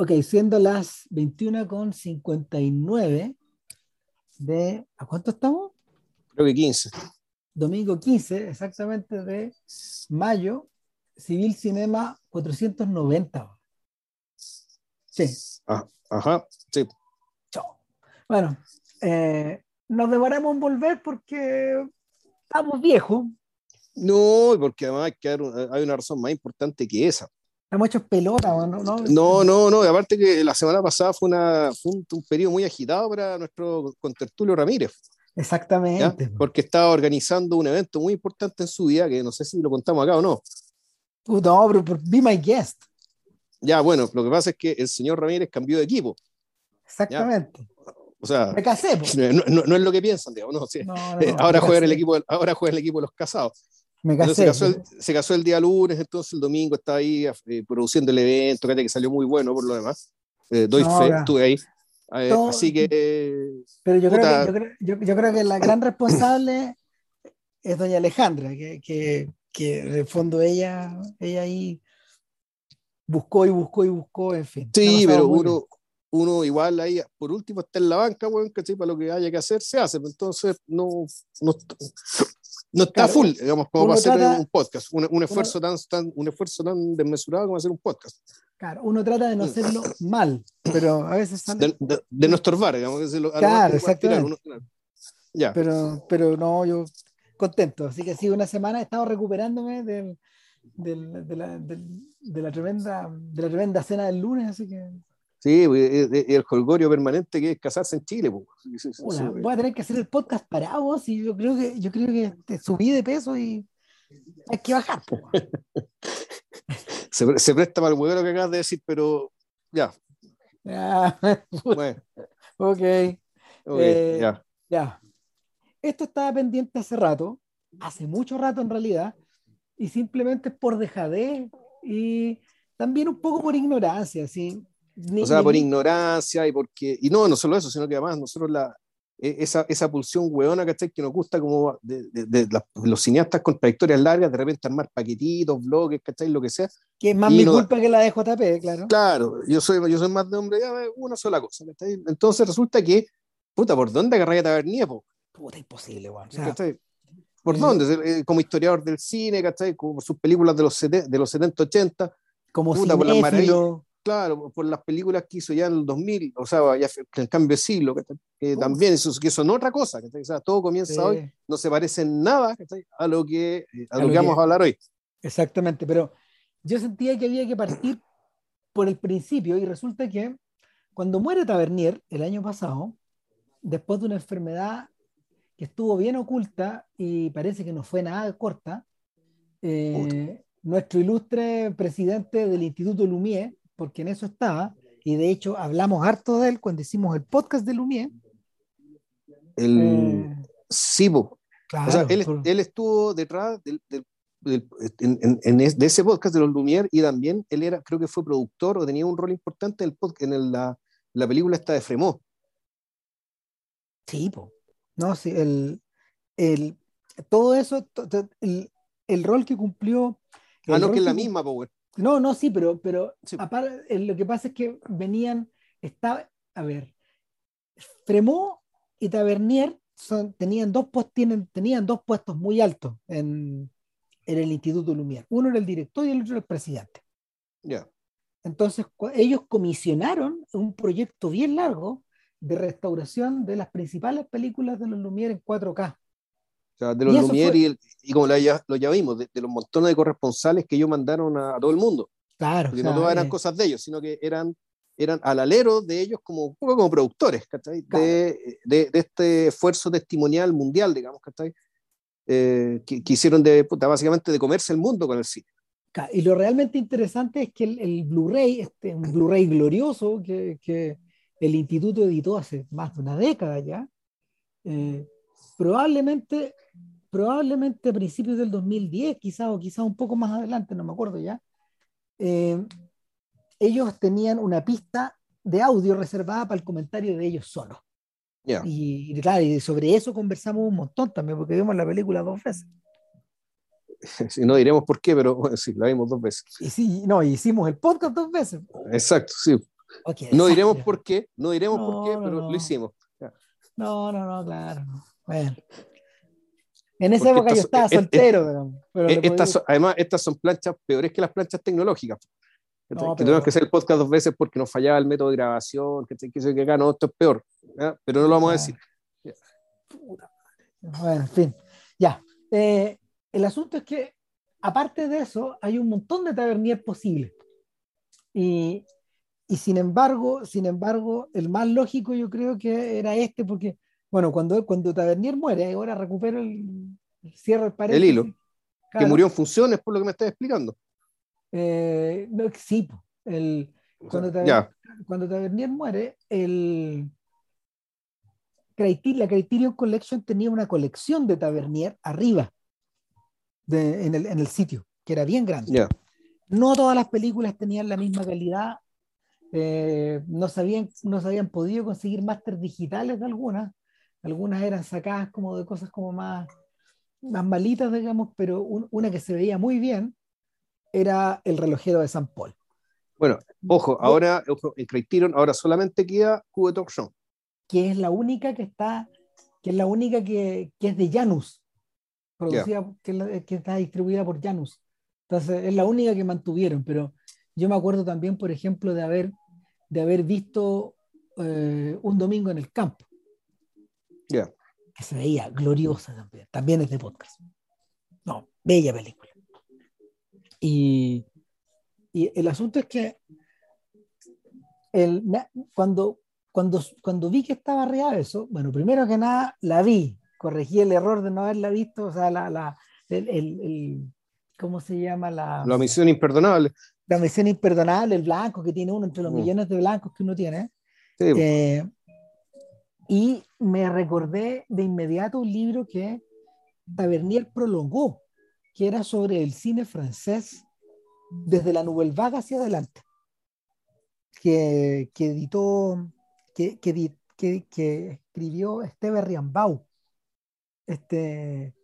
Ok, siendo las 21 con 59 de... ¿A cuánto estamos? Creo que 15. Domingo 15, exactamente, de mayo, Civil Cinema 490. Sí. Ah, ajá, sí. Chao. Bueno, eh, nos demoramos en volver porque estamos viejos. No, porque además hay, que dar un- hay una razón más importante que esa. Estamos hechos pelotas, ¿no? ¿no? No, no, Aparte que la semana pasada fue, una, fue un, un periodo muy agitado para nuestro contertulio Ramírez, ¿ya? Exactamente. porque estaba organizando un evento muy importante en su vida, que no sé si lo contamos acá o no. Puta, no, pero, pero be my guest. Ya, bueno, lo que pasa es que el señor Ramírez cambió de equipo. Exactamente. O sea, Me casé, no, no- no es lo que piensan, digamos, no, sí. Eh, ahora, juega el equipo, ahora juega el equipo de los casados. Me casé. se, casó el, se casó el día lunes, entonces el domingo estaba ahí eh, produciendo el evento, que salió muy bueno por lo demás. Eh, doy No, fe, estuve ahí. Eh, Todo- así que, Pero yo creo, que, yo, creo, yo- yo creo que la gran responsable es doña Alejandra, que, que, que en el fondo ella, ella ahí buscó y buscó y buscó, en fin. Sí, pero uno, uno igual ahí, por último, está en la banca, bueno, que para lo que haya que hacer, se hace. pues, Entonces, no, no, no está Claro, full, digamos, como uno para hacer trata- un podcast, un, un esfuerzo tan, tan, un esfuerzo tan desmesurado como hacer un podcast. Claro, uno trata de no hacerlo mal, pero a veces sale. De, de, de no estorbar, digamos, que lo, Claro, exactamente. uno- claro. Ya. Pero, pero no, yo contento. Así que sí, una semana he estado recuperándome del, del- de, la, del- de la tremenda, de la tremenda cena del lunes, así que Sí, el holgorio permanente que es casarse en Chile. pues. Voy a tener que hacer el podcast para vos y yo creo que yo creo que te subí de peso y hay que bajar. po. se, se presta para el huevo lo que acabas de decir, pero ya, Ya, bueno, ok, ok, Eh, ya. ya. Esto estaba pendiente hace rato, hace mucho rato en realidad, y simplemente es por dejadez y también un poco por ignorancia, ¿sí? Ni- O sea, ni- por ignorancia y porque, y no, no solo eso, sino que además nosotros la, e- esa, esa pulsión hueona ¿cachai? que nos gusta como de, de- de los cineastas con trayectorias largas, de repente armar paquetitos, blogs, ¿cachai? Lo que sea. que es más mi no- culpa que la de JP, claro. Claro, yo soy, yo soy más de hombre, ya, una sola cosa, ¿cachai? Entonces resulta que, puta, ¿por dónde agarré a Tabernier, po? Puta, imposible, weón. O sea, ¿Cachai? ¿Por eh, dónde? Eh, Como historiador del cine, ¿cachai? Como sus películas de los, sete- de los 70, 80, como puta, por las claro, por las películas que hizo ya en el 2000, o sea, ya el cambio de siglo. Que también eso, que son otra cosa, ¿cachai? O sea, todo comienza sí. hoy, no se parece en nada a lo que, eh, a A lo lo que vamos que- a hablar hoy. Exactamente, pero yo sentía que había que partir por el principio y resulta que cuando muere Tavernier el año pasado, después de una enfermedad que estuvo bien oculta y parece que no fue nada corta, eh, nuestro ilustre presidente del Instituto Lumière, porque en eso estaba, y de hecho hablamos harto de él cuando hicimos el podcast de Lumière. El, eh, claro, o sea, él, por- él estuvo detrás del, del- del- en, en- en es- de ese podcast de los Lumière y también él era, creo que fue productor o tenía un rol importante en, el pod- en el- la, la película esta de Fremont. Sí, po. No, sí, el, el, todo eso, el, el rol que cumplió. Ah, no, que es la misma, po, güey. No, no, sí, pero, pero Sí. aparte, eh, lo que pasa es que venían, estaba, a ver, Fremont y Tavernier son, tenían, dos puestos, tienen, tenían dos puestos muy altos en, en el Instituto Lumière. Uno era el director y el otro era el presidente. Ya. Entonces, ellos comisionaron un proyecto bien largo de restauración de las principales películas de los Lumière en 4K. Sea, de Y los eso Lumière fue- y, y como lo ya, lo ya vimos, de, de los montones de corresponsales que ellos mandaron a, a todo el mundo. Claro, Porque o no sea, todas eran eh, cosas de ellos, sino que eran, eran al alero de ellos como, como productores, ¿cachai? Claro. De, de, de este esfuerzo testimonial mundial, digamos, ¿cachai? Eh, que, que hicieron de, puta, básicamente de comerse el mundo con el cine. Y lo realmente interesante es que el, el Blu-ray, este, un Blu-ray glorioso que, que el instituto editó hace más de una década ya, eh, probablemente, probablemente a principios del 2010, quizás o quizás un poco más adelante, no me acuerdo ya, eh, ellos tenían una pista de audio reservada para el comentario de ellos solos. Ya. Y, y claro, y sobre eso conversamos un montón también, porque vimos la película dos veces. Sí, no diremos por qué, pero bueno, sí, la vimos dos veces. Y sí, no, hicimos el podcast dos veces. Exacto, sí. no diremos por qué, no diremos por qué, pero lo hicimos. No, no, no, claro. Bueno. En esa época yo estaba soltero. además, estas son planchas peores que las planchas tecnológicas. que tenemos que hacer el podcast dos veces porque nos fallaba el método de grabación, que, que, que acá no, esto es peor. Pero no lo vamos a decir. Bueno, en fin. Ya. Eh, el asunto es que, aparte de eso, hay un montón de tabernier posibles. Y, y sin embargo, sin embargo, el más lógico yo creo que era este, porque, bueno, cuando, cuando Tavernier muere, ahora recupero el, cierre el paréntesis. El hilo. Que murió en funciones, por lo que me estás explicando. Eh, no, sí, el, cuando, Tavernier, cuando Tavernier muere, el, la Criterion Collection tenía una colección de Tavernier arriba de, en, el, en, el, sitio, que era bien grande. No todas las películas tenían la misma calidad eh, no, sabían, no se habían podido conseguir máster digitales de algunas. Algunas eran sacadas como de cosas como más, más malitas, digamos, pero una que se veía muy bien era el relojero de San Paul. Bueno, ojo, ahora ojo, en Criterion ahora solamente queda Cube Talk Show. Que es la única que está, que es la única que, que es de Janus, producida, que, que, está distribuida por Janus. Entonces es la única que mantuvieron, pero yo me acuerdo también, por ejemplo, de haber, de haber visto eh, un domingo en el campo. Que se veía gloriosa también. También es de podcast. No, bella película. Y, y el asunto es que el, cuando, cuando, cuando vi que estaba real eso, bueno, primero que nada la vi, corregí el error de no haberla visto, o sea, la, la el, el, ¿cómo se llama? La, la misión imperdonable la misión imperdonable, el blanco que tiene uno entre los mm. millones de blancos que uno tiene. Eh, y me recordé de inmediato un libro que Tavernier prolongó, que era sobre el cine francés desde la Nouvelle Vague hacia adelante, que, que editó, que, que, escribió Esteve Riambau, este,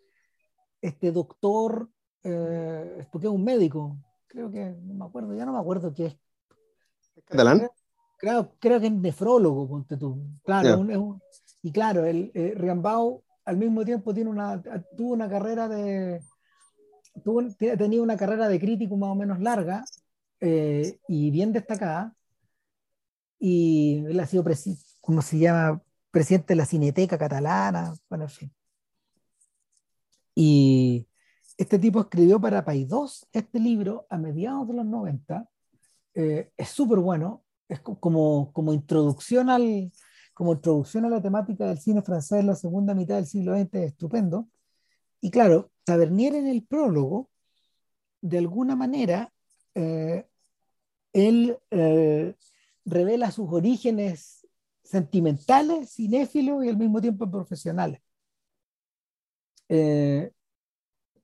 este doctor, eh, porque es un médico, creo que, no me acuerdo, ya no me acuerdo qué es. Creo, creo que es nefrólogo, ponte tú. Claro, y claro, el eh, Riambao al mismo tiempo tiene una, tuvo una carrera de, tuvo, tenía una carrera de crítico más o menos larga eh, y bien destacada. Y él ha sido, como se llama? Presidente de la Cineteca Catalana, bueno, en fin. Y, este tipo escribió para 2 este libro a mediados de los 90. Eh, es súper bueno, es como, como, introducción al, como introducción a la temática del cine francés en la segunda mitad del siglo XX, es estupendo. Y claro, Tavernier en el prólogo, de alguna manera, eh, él eh, revela sus orígenes sentimentales, cinéfilos y al mismo tiempo profesionales. Eh,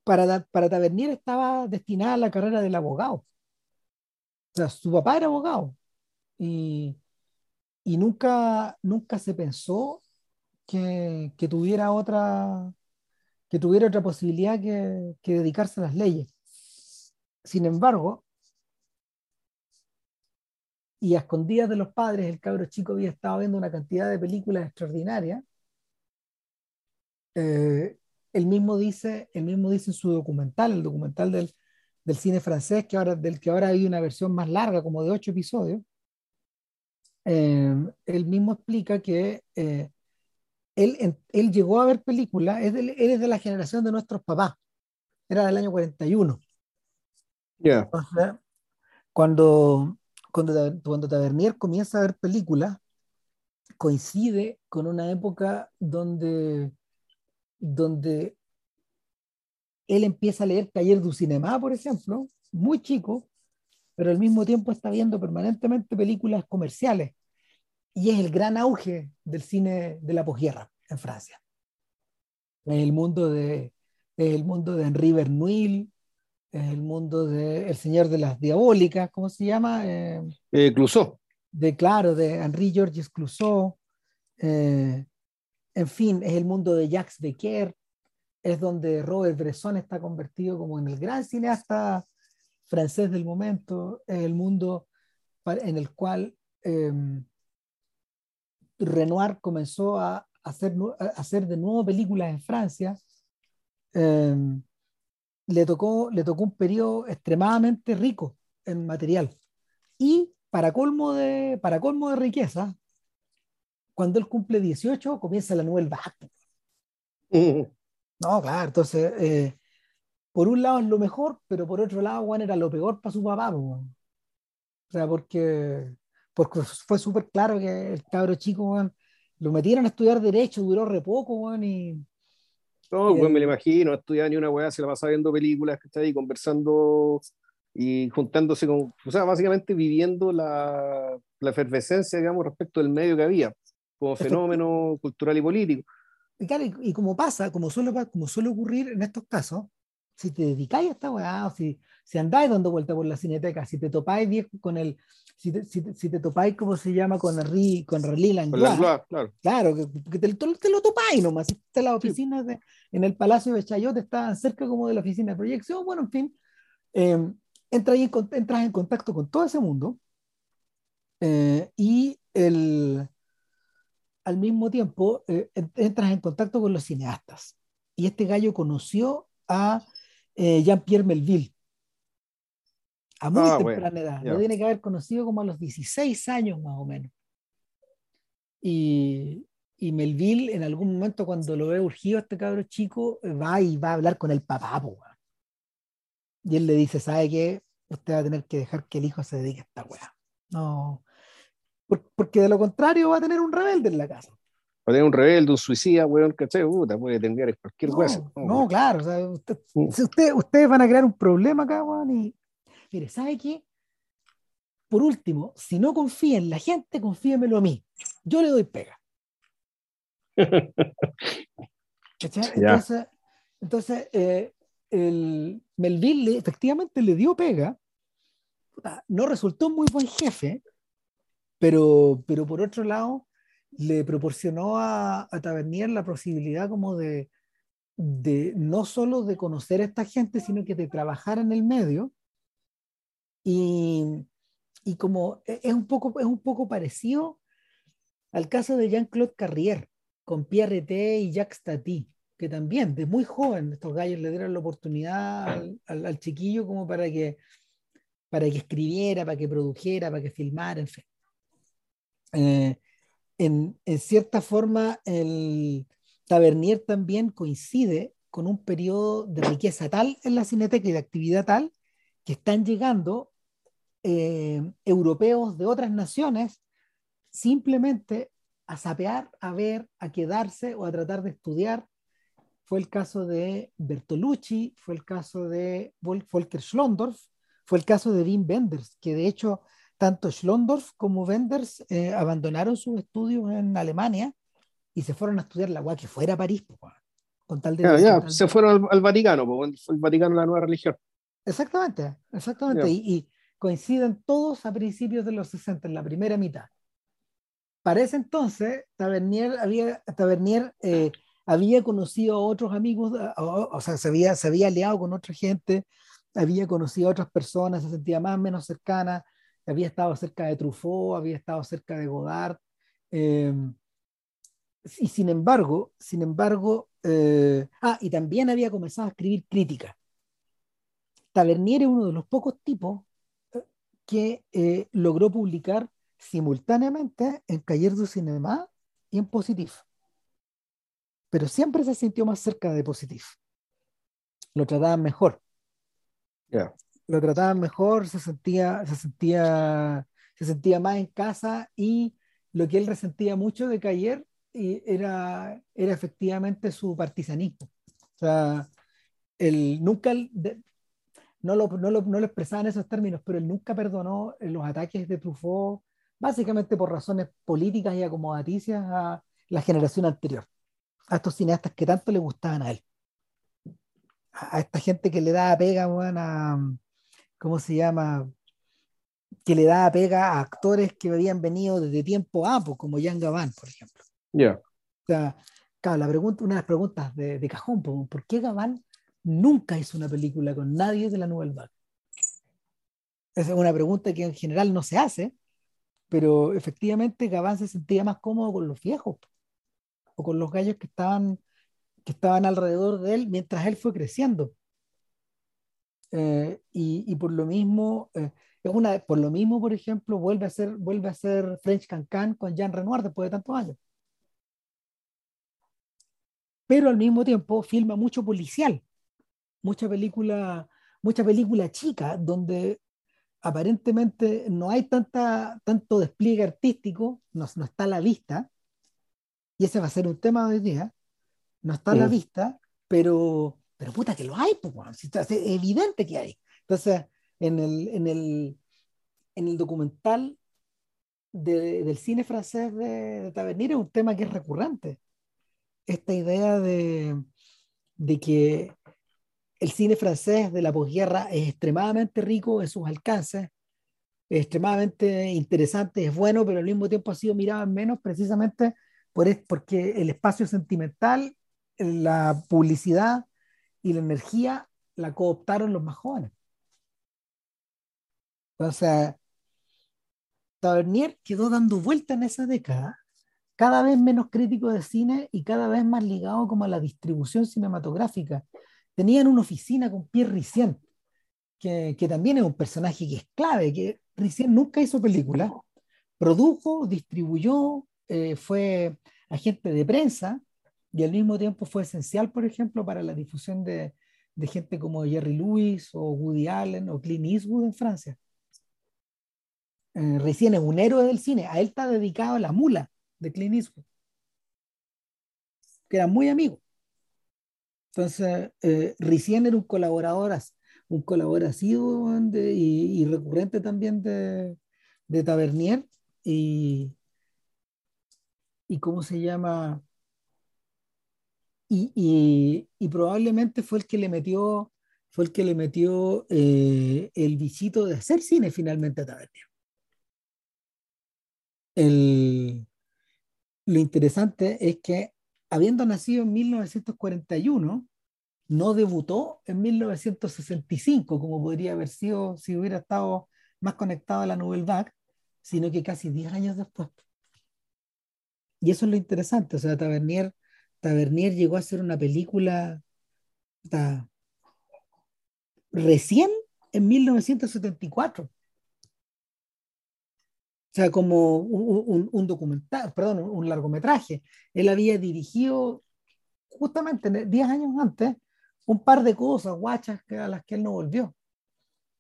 para, para Tavernier estaba destinada a la carrera del abogado. O sea, su papá era abogado y, y nunca, nunca se pensó que, que, tuviera otra que tuviera otra posibilidad que, dedicarse a las leyes. Sin embargo, y a escondidas de los padres, el cabro chico había estado viendo una cantidad de películas extraordinarias. Eh, él mismo dice, él mismo dice en su documental, el documental del, del cine francés, que ahora, del que ahora hay una versión más larga, como de ocho episodios, eh, él mismo explica que eh, él, él, llegó a ver películas, es él es de la generación de nuestros papás, era del año 41. Yeah. cuando, cuando, cuando Tavernier comienza a ver películas, coincide con una época donde donde él empieza a leer Taller du Cinema, por ejemplo, muy chico, pero al mismo tiempo está viendo permanentemente películas comerciales. Y es el gran auge del cine de la posguerra en Francia. el mundo de, el mundo de Henri Bernuil, el mundo de El Señor de las Diabólicas, ¿cómo se llama? Eh, eh Clouseau. De, claro, de Henri Georges Clouseau. Eh, en fin, es el mundo de Jacques Becker, es donde Robert Bresson está convertido como en el gran cineasta francés del momento, es el mundo en el cual em, Renoir comenzó a hacer, a hacer de nuevo películas en Francia, em, le, tocó, le tocó un periodo extremadamente rico en material. Y para colmo de, para colmo de riqueza, cuando él cumple 18, comienza la Nouvelle Vague. No, claro, entonces, eh, por un lado es lo mejor, pero por otro lado, Juan era lo peor para su papá. O sea, porque, porque fue súper claro que el cabro chico, lo metieron a estudiar Derecho, duró re poco, y. No, pues me lo imagino, no estudiaba ni una weá, se la pasaba viendo películas, que está ahí conversando y juntándose con, o sea, básicamente viviendo la, la efervescencia, digamos, respecto del medio que había, como fenómeno cultural y político. Y, claro, y, como pasa, como suele, como suele ocurrir en estos casos, si te dedicáis a esta weá, o si, si andáis dando vuelta por la cineteca, si te topáis viejo con el, si te, si, te, si te topáis, ¿cómo se llama? Con con Langlois, claro. Claro, que, que te, te, lo topáis nomás. Te las oficinas de, en el Palacio de Chayote estaban cerca como de la oficina de proyección, bueno, en fin, eh, entras, en, entras en contacto con todo ese mundo eh, y el, al mismo tiempo eh, entras en contacto con los cineastas. Y este gallo conoció a eh, Jean-Pierre Melville a muy Ah, temprana bueno, edad. Lo tiene que haber conocido como a los 16 años más o menos. Y, y Melville en algún momento cuando lo ve urgido a este cabro chico, va y va a hablar con el papá. po. Y él le dice, ¿sabe qué? Usted va a tener que dejar que el hijo se dedique a esta weá. No. Por- porque de lo contrario va a tener un rebelde en la casa. Tener un rebelde, un suicida, weón, ¿cachai? Puta, puede tener cualquier No, hueso. no, claro. o sea, usted- si usted- ustedes van a crear un problema acá, weón, y mire, ¿sabe qué? Por último, si no confía en la gente, confíemelo a mí. Yo le doy pega. Entonces, entonces eh, el Melville le- efectivamente le dio pega. Puta, No resultó muy buen jefe, pero, pero por otro lado le proporcionó a, a Tavernier la posibilidad como de, no solo de conocer a esta gente, sino que de trabajar en el medio. Y, y como e- es un, poco, es un poco parecido al caso de Jean-Claude Carrier con Pierre T y Jacques Tati, que también de muy joven estos gallos le dieron la oportunidad al chiquillo como para que, para que escribiera, para que produjera, para que filmara, en fin. Eh, en, cierta forma, el Tavernier también coincide con un periodo de riqueza tal en la cineteca y de actividad tal que están llegando eh, europeos de otras naciones simplemente a sapear, a ver, a quedarse o a tratar de estudiar. Fue el caso de Bertolucci, fue el caso de Vol- Volker Schlondorf, fue el caso de Wim Wenders, que de hecho tanto Schlondorf como Wenders eh, abandonaron sus estudios en Alemania y se fueron a estudiar la UA que fuera a París, po, con tal de... Tal se fueron al, al Vaticano, po, el Vaticano la nueva religión. Exactamente, exactamente. Y, y coinciden todos a principios de los 60, en la primera mitad. Para ese entonces, Tavernier había, Tavernier, eh, había conocido a otros amigos, a- a- o, sea, se había, se había aliado con otra gente, había conocido a otras personas, se sentía más o menos cercana, había estado cerca de Truffaut, había estado cerca de Godard. eh, y sin embargo, sin embargo, eh, ah, y también había comenzado a escribir crítica. Tavernier es uno de los pocos tipos eh, que logró publicar simultáneamente en Cahiers du Cinéma y en Positif. Pero siempre se sintió más cerca de Positif. Lo trataban mejor. Ya. Lo trataban mejor, se sentía, se sentía, se sentía más en casa y lo que él resentía mucho de Cahiers y era, era efectivamente su partisanismo. O sea, él nunca, no lo, no, lo, no lo expresaba en esos términos, pero él nunca perdonó eh, los ataques de Truffaut, básicamente por razones políticas y acomodaticias a la generación anterior, a estos cineastas que tanto le gustaban a él. A, esta gente que le daba pega, weón, a, ¿cómo se llama? Que le daba pega a actores que habían venido desde tiempo A, pues, como Jan Gavin, por ejemplo. Ya. O sea, claro, la pregunta, una de las preguntas de, de cajón, po, ¿por qué Gaván nunca hizo una película con nadie de la Nouvelle Vague? Esa es una pregunta que en general no se hace, pero efectivamente Gabán se sentía más cómodo con los viejos o con los gallos que estaban, que estaban alrededor de él mientras él fue creciendo. Eh, y, y, por lo mismo, eh, es una, por lo mismo, por ejemplo, vuelve a ser, vuelve a ser French Cancan con Jean Renoir después de tantos años. Pero al mismo tiempo filma mucho policial, mucha película, mucha película chica, donde aparentemente no hay tanta, tanto despliegue artístico, no, no está a la vista, y ese va a ser un tema de hoy día, no está a la mm. vista, pero, pero puta que lo hay, pues, es evidente que hay. Entonces, en el, en el, en el documental de, del cine francés de, de, Tavernier es un tema que es recurrente. Esta idea de, de que el cine francés de la posguerra es extremadamente rico en sus alcances, es extremadamente interesante, es bueno, pero al mismo tiempo ha sido mirado en menos precisamente por, porque el espacio sentimental, la publicidad y la energía la cooptaron los más jóvenes. Entonces, Tavernier quedó dando vuelta en esa década, cada vez menos crítico de cine y cada vez más ligado como a la distribución cinematográfica tenían una oficina con Pierre Ricien, que, que, también es un personaje que es clave, que Ricien nunca hizo película, produjo, distribuyó, eh, fue agente de prensa y al mismo tiempo fue esencial, por ejemplo, para la difusión de, gente como Jerry Lewis o Woody Allen o Clint Eastwood en Francia. Eh, es un héroe del cine, a él está dedicado la mula de Clint Eastwood, que eran muy amigos. Entonces, eh, Ricien era un colaborador, un colaborador y, y, recurrente también de, de Tavernier y, y cómo se llama y, y, y, probablemente fue el que le metió fue el que le metió eh, el visito de hacer cine finalmente a Tavernier. El, lo interesante es que habiendo nacido en 1941, no debutó en 1965, como podría haber sido si hubiera estado más conectado a la Nouvelle Vague, sino que casi 10 años después. Y eso es lo interesante, o sea, Tavernier, Tavernier llegó a hacer una película recién en 1974. O sea, como un, un, documental, perdón, un, largometraje. Él había dirigido justamente 10 años antes un par de cosas guachas a las que él no volvió.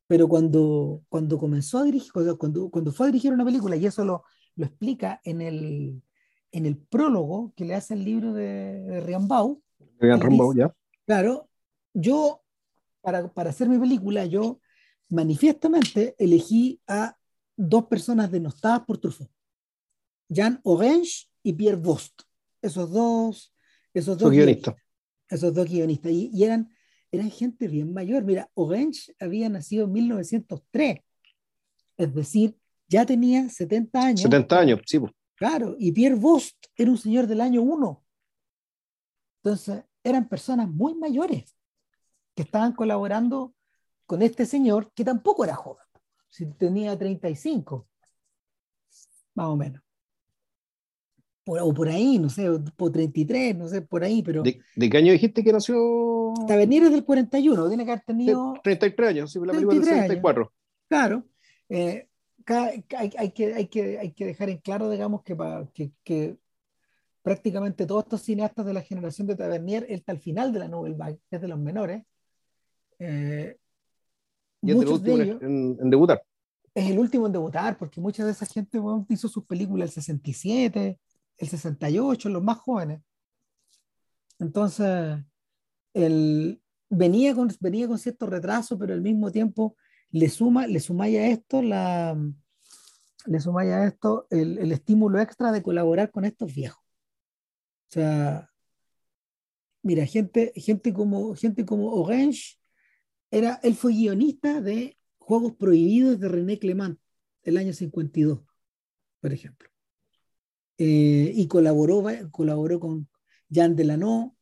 Pero cuando, cuando comenzó a dirigir, cuando, cuando fue a dirigir una película, y eso lo, lo explica en el, en el prólogo que le hace el libro de, de Riambau. ya. Claro, yo, para, para hacer mi película, yo manifiestamente elegí a dos personas denostadas por Truffaut. Jean Orange y Pierre Bost. Esos dos, esos dos guionistas. Esos dos guionistas. Y, y, eran, eran gente bien mayor. Mira, Orange había nacido en 1903. Es decir, ya tenía 70 años. 70 años, sí. Pues. Claro, y Pierre Bost era un señor del año 1. Entonces, eran personas muy mayores que estaban colaborando con este señor que tampoco era joven, si tenía 35, más o menos. Por, o por ahí, no sé, por 33, no sé, por ahí, pero... ¿De, qué año dijiste que nació? Tavernier es del 41, tiene que haber tenido... 33 años, sí, la película del 64. Claro. Eh, hay, hay, que, hay, que, hay que dejar en claro, digamos, que, que, que, prácticamente todos estos cineastas de la generación de Tavernier, él está al final de la Nouvelle Vague, es de los menores. Eh, y es el último en, debutar. Es el último en debutar, porque mucha de esa gente hizo sus películas el 67, el 68, los más jóvenes. Entonces, él venía con, venía con cierto retraso, pero al mismo tiempo le suma, le sumáis a esto le sumáis a esto el, el, estímulo extra de colaborar con estos viejos. O sea, mira, gente, gente como gente como Orange era, él fue guionista de Juegos Prohibidos de René Clement el año 52, por ejemplo. Eh, y colaboró, colaboró con Jean Delano,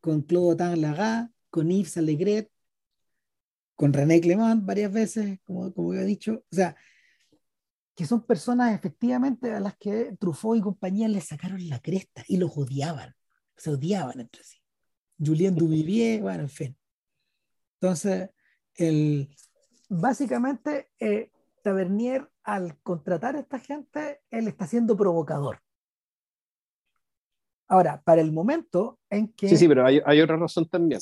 con Claude Tanlaga, con Yves Allegret, con René Clement varias veces, como, como he dicho. O sea, que son personas efectivamente a las que Truffaut y compañía le sacaron la cresta y los odiaban, se odiaban entre sí. Julien Duvivier, bueno, en fin. Entonces, el, básicamente, eh, Tavernier, al contratar a esta gente, él está siendo provocador. Ahora, para el momento en que... Sí, sí, pero hay, hay otra razón también.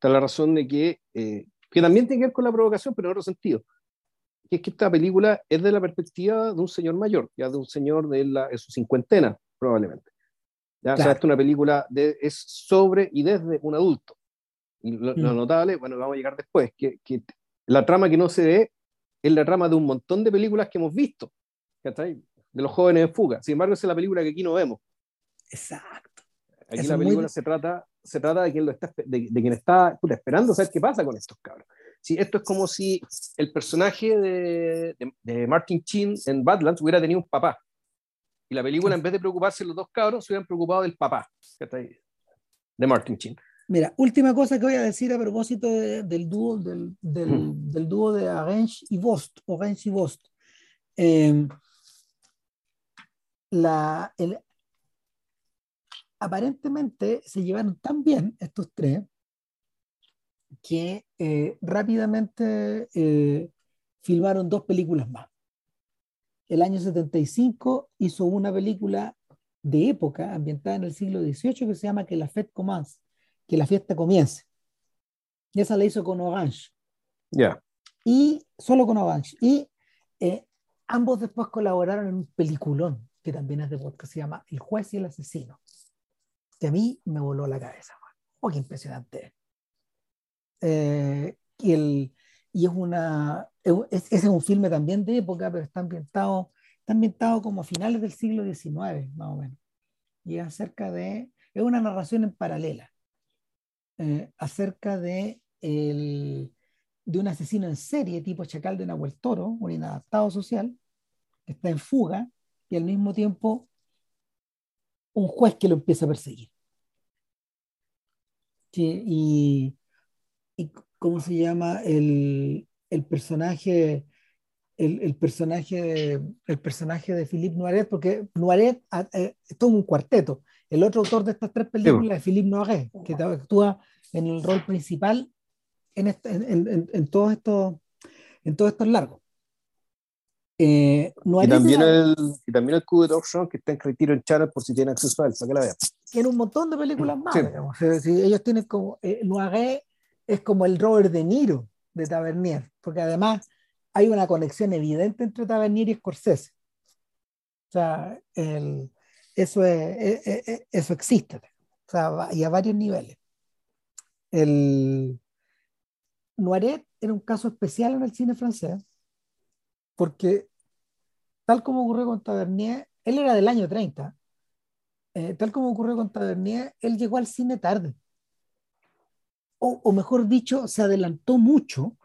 Está la razón de que, eh, que también tiene que ver con la provocación, pero en otro sentido. Que es que esta película es de la perspectiva de un señor mayor, ya de un señor de, la, de su cincuentena, probablemente. ¿ya? O sea, esta es una película de, es sobre y desde un adulto. Y lo, mm. notable, bueno, vamos a llegar después, que, que, la trama que no se ve es la trama de un montón de películas que hemos visto, ¿cachai? de los jóvenes en fuga. Sin embargo, esa es la película que aquí no vemos. Exacto. Aquí la película se, trata, se trata de quien, lo está, de, quien está esperando saber qué pasa con estos cabros. Sí, esto es como si el personaje de, de, Martin Chin en Badlands hubiera tenido un papá. Y la película, en vez de preocuparse de los dos cabros, se hubieran preocupado del papá de Martin Chin. Mira, última cosa que voy a decir a propósito del dúo del, del, dúo de Orange y Vost, Orange y Vost. Eh, la, el, aparentemente se llevaron tan bien estos tres que eh, rápidamente eh, filmaron dos películas más. El año 75 hizo una película de época ambientada en el siglo XVIII que se llama Que la Fête commence, que la fiesta comience. Y esa la hizo con Orange. Ya. Y solo con Orange. Y eh, ambos después colaboraron en un peliculón que también es de podcast, se llama El juez y el asesino, que a mí me voló la cabeza. ¡Oh, qué impresionante! Eh, y, es una, es, es un filme también de época, pero está ambientado, está ambientado como a finales del siglo XIX, más o menos. Y es acerca de, es una narración en paralela, eh, acerca de, el, de un asesino en serie tipo Chacal de Nahuel Toro, un inadaptado social, que está en fuga y al mismo tiempo un juez que lo empieza a perseguir. Y, y, ¿cómo se llama? El, el personaje, el, el, personaje de, el personaje de Philippe Noiret, porque Noiret ah, eh, es todo un cuarteto. El otro autor de estas tres películas es Philippe Noiret, que actúa en el rol principal en, este, en, en, en todos estos en todos estos largos. Eh, y, también el, y también el Coup de que está en retiro en Channel por si tiene acceso a él, que la vean. Tiene un montón de películas más, digamos. Si ellos tienen como. Eh, Noiré es como el Robert De Niro de Tavernier, porque además hay una conexión evidente entre Tavernier y Scorsese. O sea, el, eso, es, eso existe. O sea, y a varios niveles. El Noiret era un caso especial en el cine francés, porque tal como ocurrió con Tavernier, él era del año 30, eh, tal como ocurrió con Tavernier, él llegó al cine tarde. O, mejor dicho, se adelantó mucho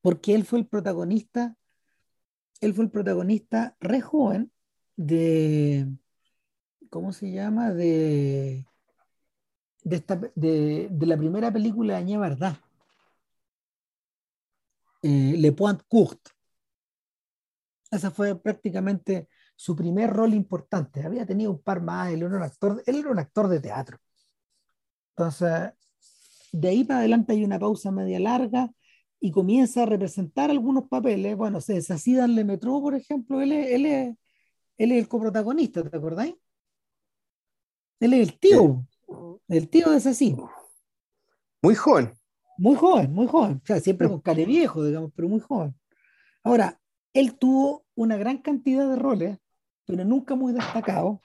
porque él fue el protagonista, él fue el protagonista re joven de, ¿cómo se llama? De, de, esta, de, de la primera película de Añé Verdad. Eh, Le Point Court, ese fue prácticamente su primer rol importante. Había tenido un par más, él era un actor, él era un actor de teatro. Entonces, de ahí para adelante hay una pausa media larga y comienza a representar algunos papeles. Bueno, se así Le Metro, por ejemplo, él es, él, es, él es el coprotagonista, ¿te acordáis? Él es el tío, el tío de así. Muy joven. Muy joven, muy joven. O sea, siempre con care viejo, digamos, pero muy joven. Ahora, él tuvo una gran cantidad de roles, pero nunca muy destacados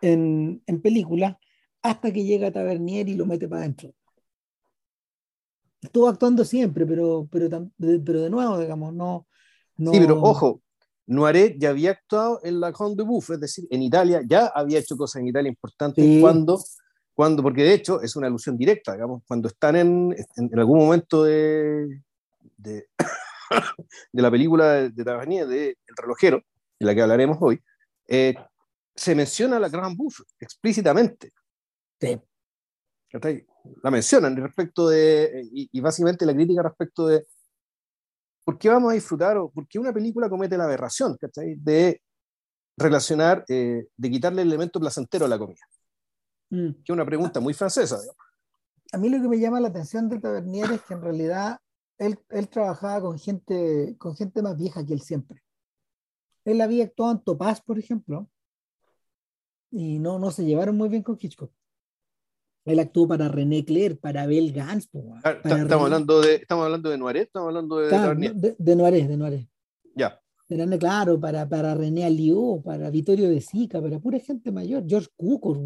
en, en películas, hasta que llega Tavernier y lo mete para adentro. Estuvo actuando siempre, pero, pero, pero de nuevo, digamos, no, no... Sí, pero ojo, Noiret ya había actuado en la Conde de Buff, es decir, en Italia, ya había hecho cosas en Italia importantes cuando, cuando, porque de hecho es una alusión directa, digamos, cuando están en, en, algún momento de, de de la película de, de de El relojero, de la que hablaremos hoy, eh, se menciona la Grand Buff explícitamente. La mencionan respecto de, y, básicamente la crítica respecto de, ¿por qué vamos a disfrutar o por qué una película comete la aberración de relacionar, eh, de quitarle el elemento placentero a la comida? Mm. Que es una pregunta muy francesa. A mí lo que me llama la atención de Tavernier es que en realidad él, él, trabajaba con gente, con gente más vieja que él siempre. Él había actuado en Topaz, por ejemplo, y no, no se llevaron muy bien con Hitchcock. Él actuó para René Clair, para Abel Gans. Ah, estamos, hablando de, estamos hablando de Noiret, estamos hablando de de, de Noiret, de Noiret. Ya. Claro, para, para René Alió, para Vittorio de Sica, para pura gente mayor, George Cukor.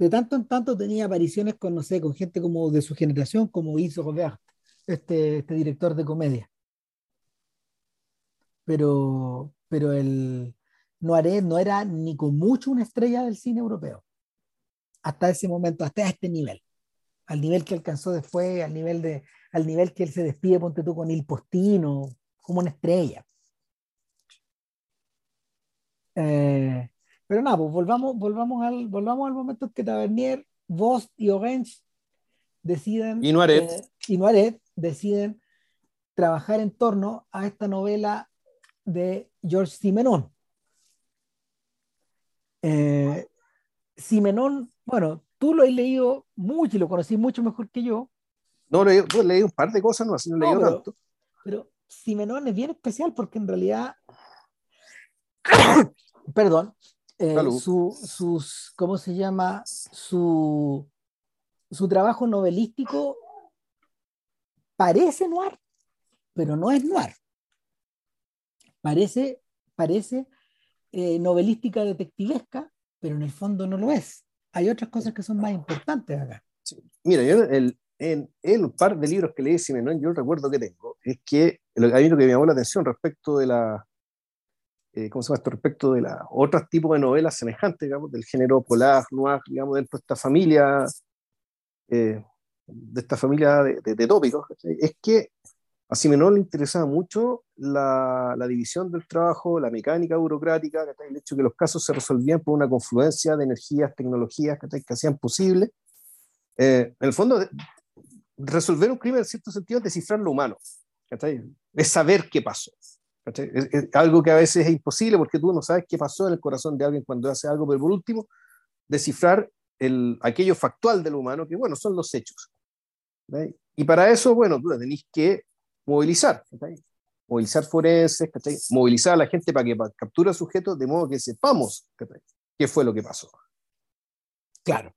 De tanto en tanto tenía apariciones con, no sé, con gente como de su generación, como hizo Robert, este, este director de comedia. Pero, pero el Noiret no era ni con mucho una estrella del cine europeo hasta ese momento, hasta este nivel, al nivel que alcanzó después, al nivel, de, al nivel que él se despide, ponte tú con Il Postino, como una estrella. Eh, pero nada, pues volvamos, volvamos, al, volvamos al momento en que Tavernier, Vos y Orange deciden, y Noiret. Eh, y deciden trabajar en torno a esta novela de George Simenon. Eh, Simenon bueno, tú lo has leído mucho y lo conocí mucho mejor que yo. No, leí, leí un par de cosas, no, así no, leí tanto. Pero Simenón es bien especial porque en realidad, perdón, eh, su, sus, ¿cómo se llama? Su, su trabajo novelístico parece noir, pero no es noir. Parece, parece eh, novelística detectivesca, pero en el fondo no lo es hay otras cosas que son más importantes acá. Mira, yo el, en el par de libros que leí Simenón, yo recuerdo que tengo, es que a mí lo que me llamó la atención respecto de la, eh, ¿cómo se llama esto? Respecto de la otros tipos de novelas semejantes, digamos, del género polar, noir, digamos, dentro de esta familia, eh, de esta familia de, tópicos, es que a Simenón le interesaba mucho la, la, división del trabajo, la mecánica burocrática, el hecho de que los casos se resolvían por una confluencia de energías, tecnologías que hacían posible. Eh, en el fondo, resolver un crimen en cierto sentido es descifrar lo humano, es saber qué pasó. Es, algo que a veces es imposible porque tú no sabes qué pasó en el corazón de alguien cuando hace algo, pero por último, descifrar el, aquello factual del humano, que bueno, son los hechos. Y para eso, bueno, tú tenéis que movilizar, movilizar forenses, movilizar a la gente para que capture sujetos de modo que sepamos qué fue lo que pasó. Claro.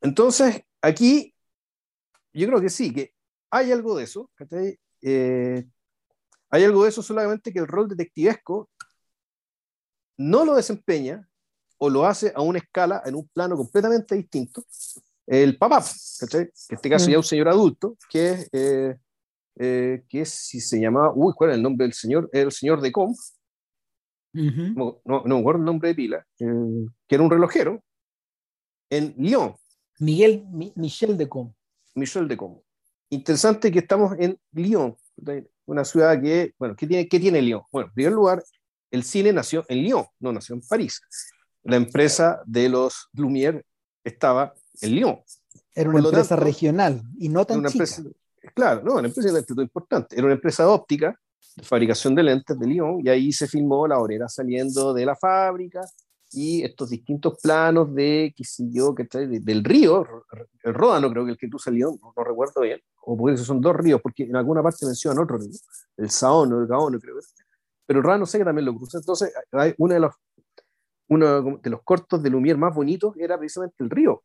Entonces, aquí yo creo que sí, que hay algo de eso. Eh, hay algo de eso solamente que el rol detectivesco no lo desempeña o lo hace a una escala, en un plano completamente distinto. El papá, que en este caso mm. ya un señor adulto, que es eh, eh, que si se llamaba, uy, ¿cuál era el nombre del señor? El señor de Com, no, no, acuerdo el nombre de pila, eh, que era un relojero, en Lyon. Miguel, Michel de Com. Michel de Com. Interesante que estamos en Lyon, una ciudad que, bueno, ¿qué tiene, qué tiene Lyon? Bueno, en primer lugar, el cine nació en Lyon, no nació en París. La empresa de los Lumière estaba en Lyon. Era una empresa regional y no tan una chica. Empresa, Claro, no, una empresa de importante. Era una empresa óptica de fabricación de lentes de Lyon y ahí se filmó la obrera saliendo de la fábrica y estos distintos planos de, qué sé yo, que trae del río, el Ródano creo que el que tú salió, no, recuerdo bien, o porque son dos ríos, porque en alguna parte mencionan otro río, el Saón o el Gaón, creo que pero el Ródano sé que también lo cruza. Entonces, hay uno de los, uno de los cortos de Lumière más bonitos era precisamente el río.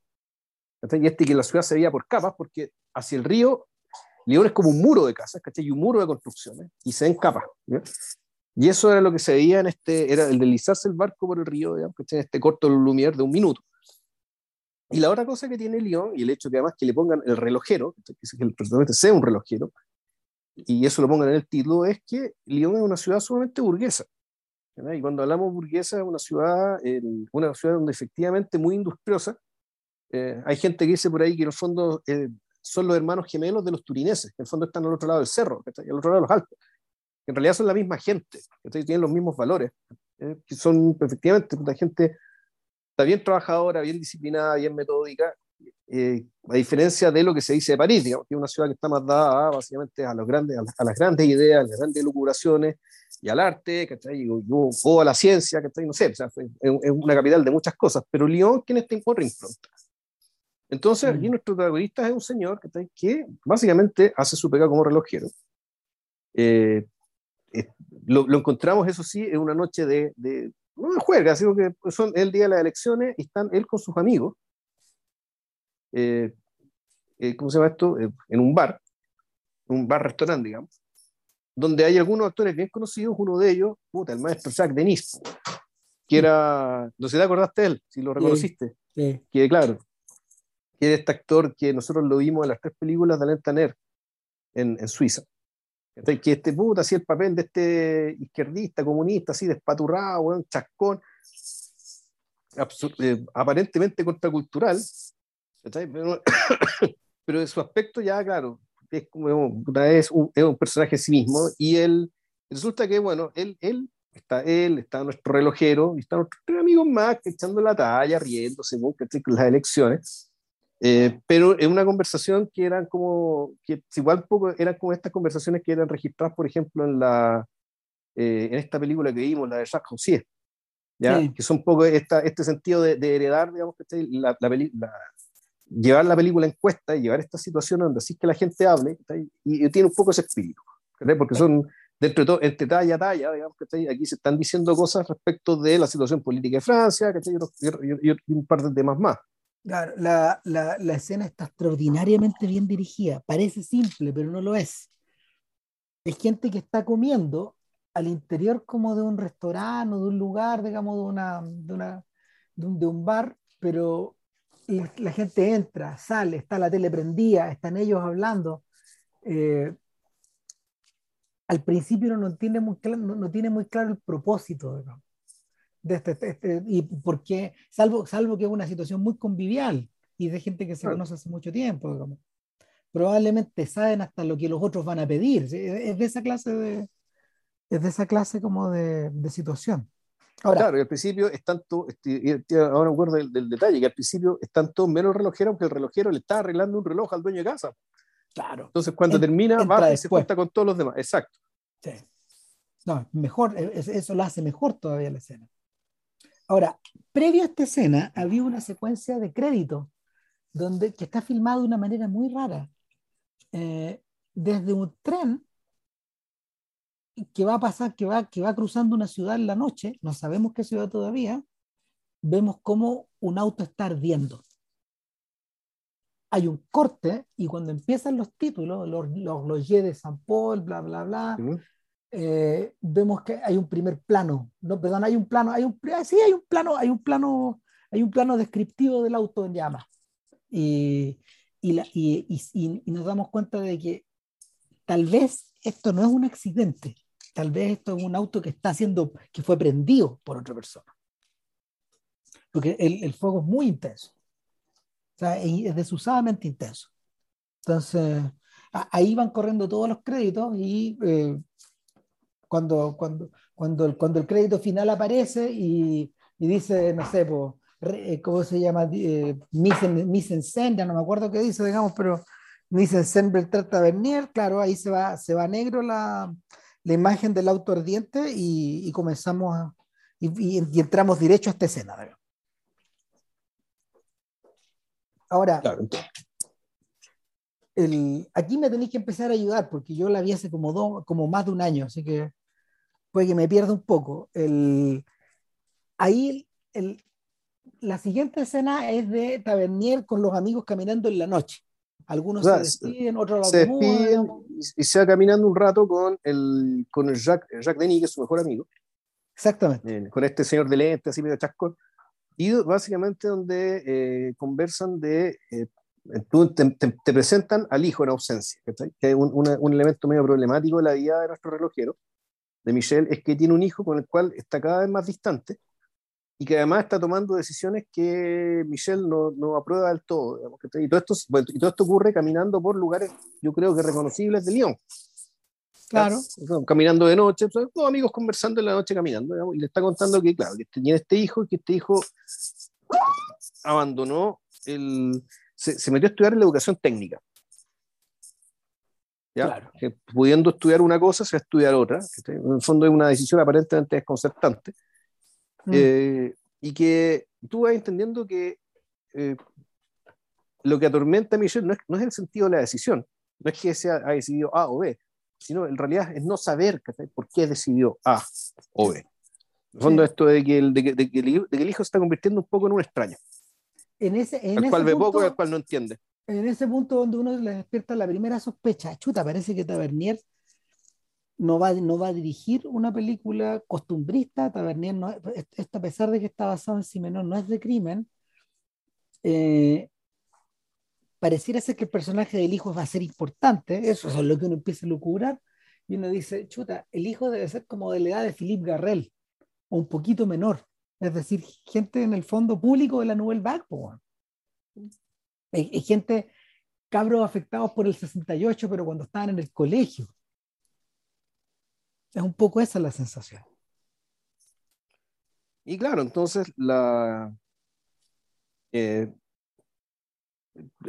Y este que la ciudad se veía por capas, porque hacia el río León es como un muro de casas, ¿cachai? Y un muro de construcciones, y se encapa. Y eso era lo que se veía en este, era el deslizarse el barco por el río, digamos, En este corto Lumière de un minuto. Y la otra cosa que tiene León, y el hecho que además que le pongan el relojero, que el personaje sea un relojero, y eso lo pongan en el título, es que León es una ciudad sumamente burguesa. Y cuando hablamos burguesa, es una ciudad, una ciudad donde efectivamente muy industriosa. Eh, hay gente que dice por ahí que en el fondo eh, son los hermanos gemelos de los turineses, que en el fondo están al otro lado del cerro, al otro lado de los Alpes. En realidad son la misma gente, que tienen los mismos valores, que son efectivamente la gente está bien trabajadora, bien disciplinada, bien metódica, eh, a diferencia de lo que se dice de París, digamos, que es una ciudad que está más dada básicamente a, los grandes, a, las, grandes ideas, a las grandes locuraciones y al arte, ¿cachai? O, a la ciencia, ¿cachai? No sé, o sea, es, una capital de muchas cosas, pero Lyon tiene esta impronta. Entonces, aquí mm. nuestro protagonista es un señor que básicamente hace su pega como relojero. Eh, lo, encontramos, eso sí, en una noche de, de no de juerga, sino que son el día de las elecciones y están él con sus amigos eh, eh, ¿cómo se llama esto? Eh, en un bar, un bar-restaurante, digamos, donde hay algunos actores bien conocidos, uno de ellos, puta, el maestro Jacques Denis, que era, no sé te acordaste de él, si lo reconociste, sí, que claro, que era este actor que nosotros lo vimos en las tres películas de Alain Tanner en, en Suiza. Que este puta hacía el papel de este izquierdista, comunista, así despaturrado, un chascón, aparentemente contracultural, pero, pero su aspecto ya, claro, es, como, es, un, es un personaje en sí mismo y él, resulta que, bueno, él, él está él, está nuestro relojero, y están nuestros tres amigos más echando la talla, riéndose con las elecciones. Eh, pero en una conversación que eran como, que igual poco eran como estas conversaciones que eran registradas, por ejemplo, en, la, eh, en esta película que vimos, la de Jacques Roussier, ¿ya? que son un poco esta, este sentido de, de heredar, digamos, la, la, la, llevar la película en cuesta y llevar esta situación donde así que la gente hable y, tiene un poco ese espíritu, porque son dentro de todo, entre talla a talla, digamos, que aquí se están diciendo cosas respecto de la situación política de Francia y, un par de temas más. Claro, la, la, la, escena está extraordinariamente bien dirigida. Parece simple, pero no lo es. Es gente que está comiendo al interior como de un restaurante o de un lugar, digamos, de, una, de, una, de, un, bar, pero la, gente entra, sale, está la tele prendida, están ellos hablando. Eh, al principio no, tiene muy claro, no, tiene muy claro el propósito de este, este, este, y por qué, salvo, salvo que es una situación muy convivial y de gente que se conoce hace mucho tiempo. Probablemente saben hasta lo que los otros van a pedir. Es de esa clase de, es de esa clase como de, de situación claro, y al principio están todos, ahora me acuerdo del, detalle, que al principio están todos menos relojeros, aunque el relojero le está arreglando un reloj al dueño de casa. Claro. Entonces cuando termina, va y se cuenta con todos los demás. Exacto. Sí. No, mejor, e, eso lo hace mejor todavía la escena. Ahora, previo a esta escena había una secuencia de crédito donde, que está filmada de una manera muy rara. Eh, desde un tren que va a pasar, que va, que va cruzando una ciudad en la noche, no sabemos qué ciudad todavía, vemos cómo un auto está ardiendo. Hay un corte y cuando empiezan los títulos, los, los, los de San Paul, bla, bla, bla, eh, vemos que hay un primer plano, no, perdón, hay un plano, hay un, sí, hay un plano, hay un plano, hay un plano descriptivo del auto en llamas. Y, y, la, y, y, y nos damos cuenta de que tal vez esto no es un accidente, tal vez esto es un auto que está haciendo, que fue prendido por otra persona. Porque el, el fuego es muy intenso. O sea, es desusadamente intenso. Entonces, ahí van corriendo todos los créditos y eh, cuando, cuando, cuando, el, cuando el crédito final aparece y, y dice, no sé, pues, ¿cómo se llama? Eh, mise en scène, no me acuerdo qué dice, digamos, pero mise en scène Beltrán Tavernier, claro, ahí se va, se va negro la, la imagen del auto ardiente y, comenzamos a, y, entramos derecho a esta escena. Ahora, el, aquí me tenéis que empezar a ayudar porque yo la vi hace como, dos, como más de un año, así que puede que me pierda un poco. El, ahí el, la siguiente escena es de Tavernier con los amigos caminando en la noche. Algunos se despiden, otros se despiden y, se va caminando un rato con el, con el Jacques, Jacques Denis, que es su mejor amigo. Exactamente. Eh, con este señor de lente, así medio chasco. Y básicamente donde eh, conversan de. Eh, te, te, presentan al hijo en ausencia, que es un, un, elemento medio problemático de la vida de nuestro relojero, de Michel, es que tiene un hijo con el cual está cada vez más distante y que además está tomando decisiones que Michelle no, no aprueba del todo. y, todo esto, y todo esto ocurre caminando por lugares, yo creo que reconocibles de Lyon. Claro. Caminando de noche, pues, dos amigos conversando en la noche caminando, y le está contando que, claro, que tiene este hijo y que este hijo abandonó el, se, metió a estudiar la educación técnica. ¿Ya? pudiendo estudiar una cosa, se va a estudiar otra. En el fondo es una decisión aparentemente desconcertante. Mm. Eh, y que tú vas entendiendo que eh, lo que atormenta a Michelle no es, no es el sentido de la decisión, no es que se ha decidido A o B, sino en realidad es no saber por qué decidió A o B. En el fondo, esto de que, el, de, que, de, que el, hijo se está convirtiendo un poco en un extraño. En ese, en al cual ve poco y al cual no entiende. En ese punto donde uno le despierta la primera sospecha, chuta, parece que Tavernier no va, no va a dirigir una película costumbrista. Tavernier, no, a pesar de que está basado en Simenón, no es de crimen. Eh, pareciera ser que el personaje del hijo va a ser importante, eso es lo que uno empieza a lucubrar, y uno dice, chuta, el hijo debe ser como de la edad de Philippe Garrel, o un poquito menor, es decir, gente en el fondo público de la Nouvelle Vague, hay, gente, cabros afectados por el 68, pero cuando estaban en el colegio. Es un poco esa la sensación. Y claro, entonces la, eh,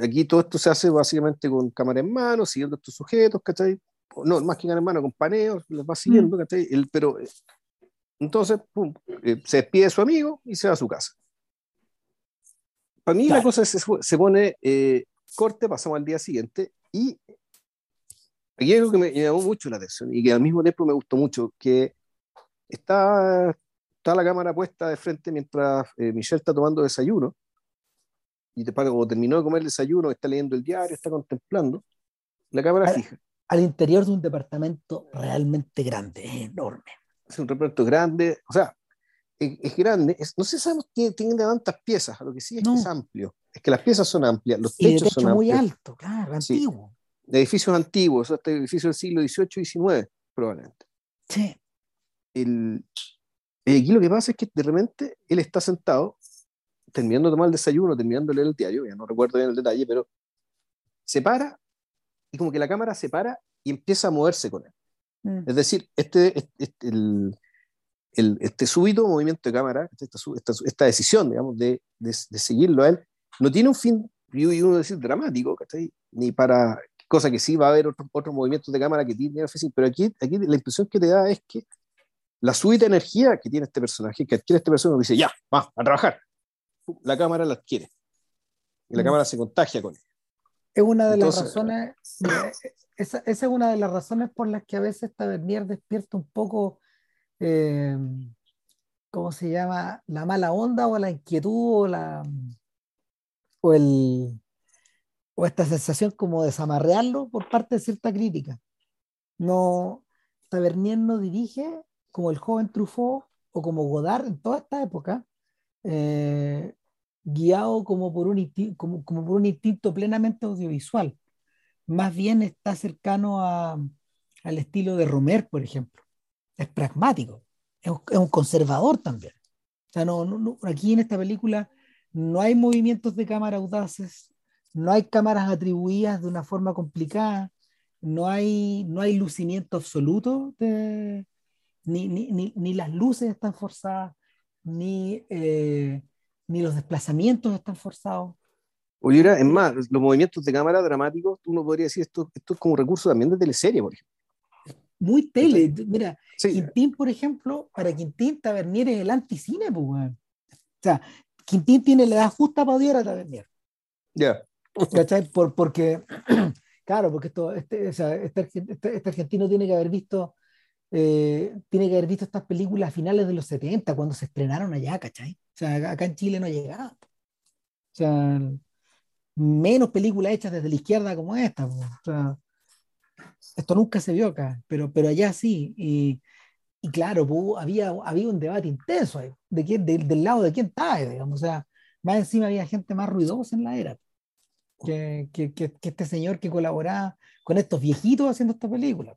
aquí todo esto se hace básicamente con cámara en mano, siguiendo a estos sujetos, ¿cachai? No, más que cámara en mano, con paneos, los va siguiendo, mm. ¿cachai? El, pero eh, entonces, pum, eh, se despide de su amigo y se va a su casa. Para mí la cosa se, se pone eh, corte, pasamos al día siguiente y aquí hay algo que me, llamó mucho la atención y que al mismo tiempo me gustó mucho, que está, está la cámara puesta de frente mientras Michelle está tomando desayuno y te paga, como terminó de comer el desayuno, está leyendo el diario, está contemplando, la cámara fija. Al interior de un departamento realmente grande, es enorme. Es un departamento grande, o sea, es, grande, no sé si tiene, tiene tantas piezas, lo que sí es que es amplio, es que las piezas son amplias, los techos techo son muy alto, claro, antiguo. De edificios antiguos, este edificio del siglo XVIII y XIX, probablemente. Sí. El, aquí lo que pasa es que de repente él está sentado terminando de tomar el desayuno, terminando de leer el diario, ya no recuerdo bien el detalle, pero se para y como que la cámara se para y empieza a moverse con él. Mm. Es decir, este, este, el, el, este súbito movimiento de cámara, esta, esta, esta decisión, digamos, de, de, seguirlo a él, no tiene un fin, y uno decir, dramático, ni para, cosa que sí va a haber otros otro movimientos de cámara que tiene, pero aquí, aquí la impresión que te da es que la súbita energía que tiene este personaje, que adquiere este personaje, dice, ya, va, a trabajar la cámara la adquiere. Y la mm. cámara se contagia con él. Es una de las razones, esa, esa, es una de las razones por las que a veces Tavernier despierta un poco, eh, ¿cómo se llama? La mala onda o la inquietud o la o el o esta sensación como de desamarrearlo por parte de cierta crítica. No, Tavernier no dirige como el joven Truffaut o como Godard en toda esta época, eh, guiado como por, un como, por un instinto plenamente audiovisual. Más bien está cercano al estilo de Romer, por ejemplo. Es pragmático, es un, conservador también. O sea, no, aquí en esta película no hay movimientos de cámara audaces, no hay cámaras atribuidas de una forma complicada, no hay, no hay lucimiento absoluto, ni, ni, ni, las luces están forzadas, ni, eh, ni los desplazamientos están forzados. Oye, es más, los movimientos de cámara dramáticos, uno podría decir esto, esto es como recurso también de teleserie, por ejemplo. Muy tele. Mira, Quintín, por ejemplo, para Quintín, Tavernier es el anticine, pues, O sea, Quintín tiene la edad justa para odiar a Tavernier. Ya. Por, porque, claro, porque esto, este, o sea, este, este, este, argentino tiene que haber visto eh, tiene que haber visto estas películas a finales de los 70, cuando se estrenaron allá, ¿cachai? O sea, acá en Chile no llegaba. O sea, menos películas hechas desde la izquierda como esta. O sea, esto nunca se vio acá, pero, pero allá sí. Y, y claro, había, había un debate intenso ahí, de quién, del lado de quién estaba, digamos. O sea, más encima había gente más ruidosa en la era que, que, que, que este señor que colaboraba con estos viejitos haciendo esta película.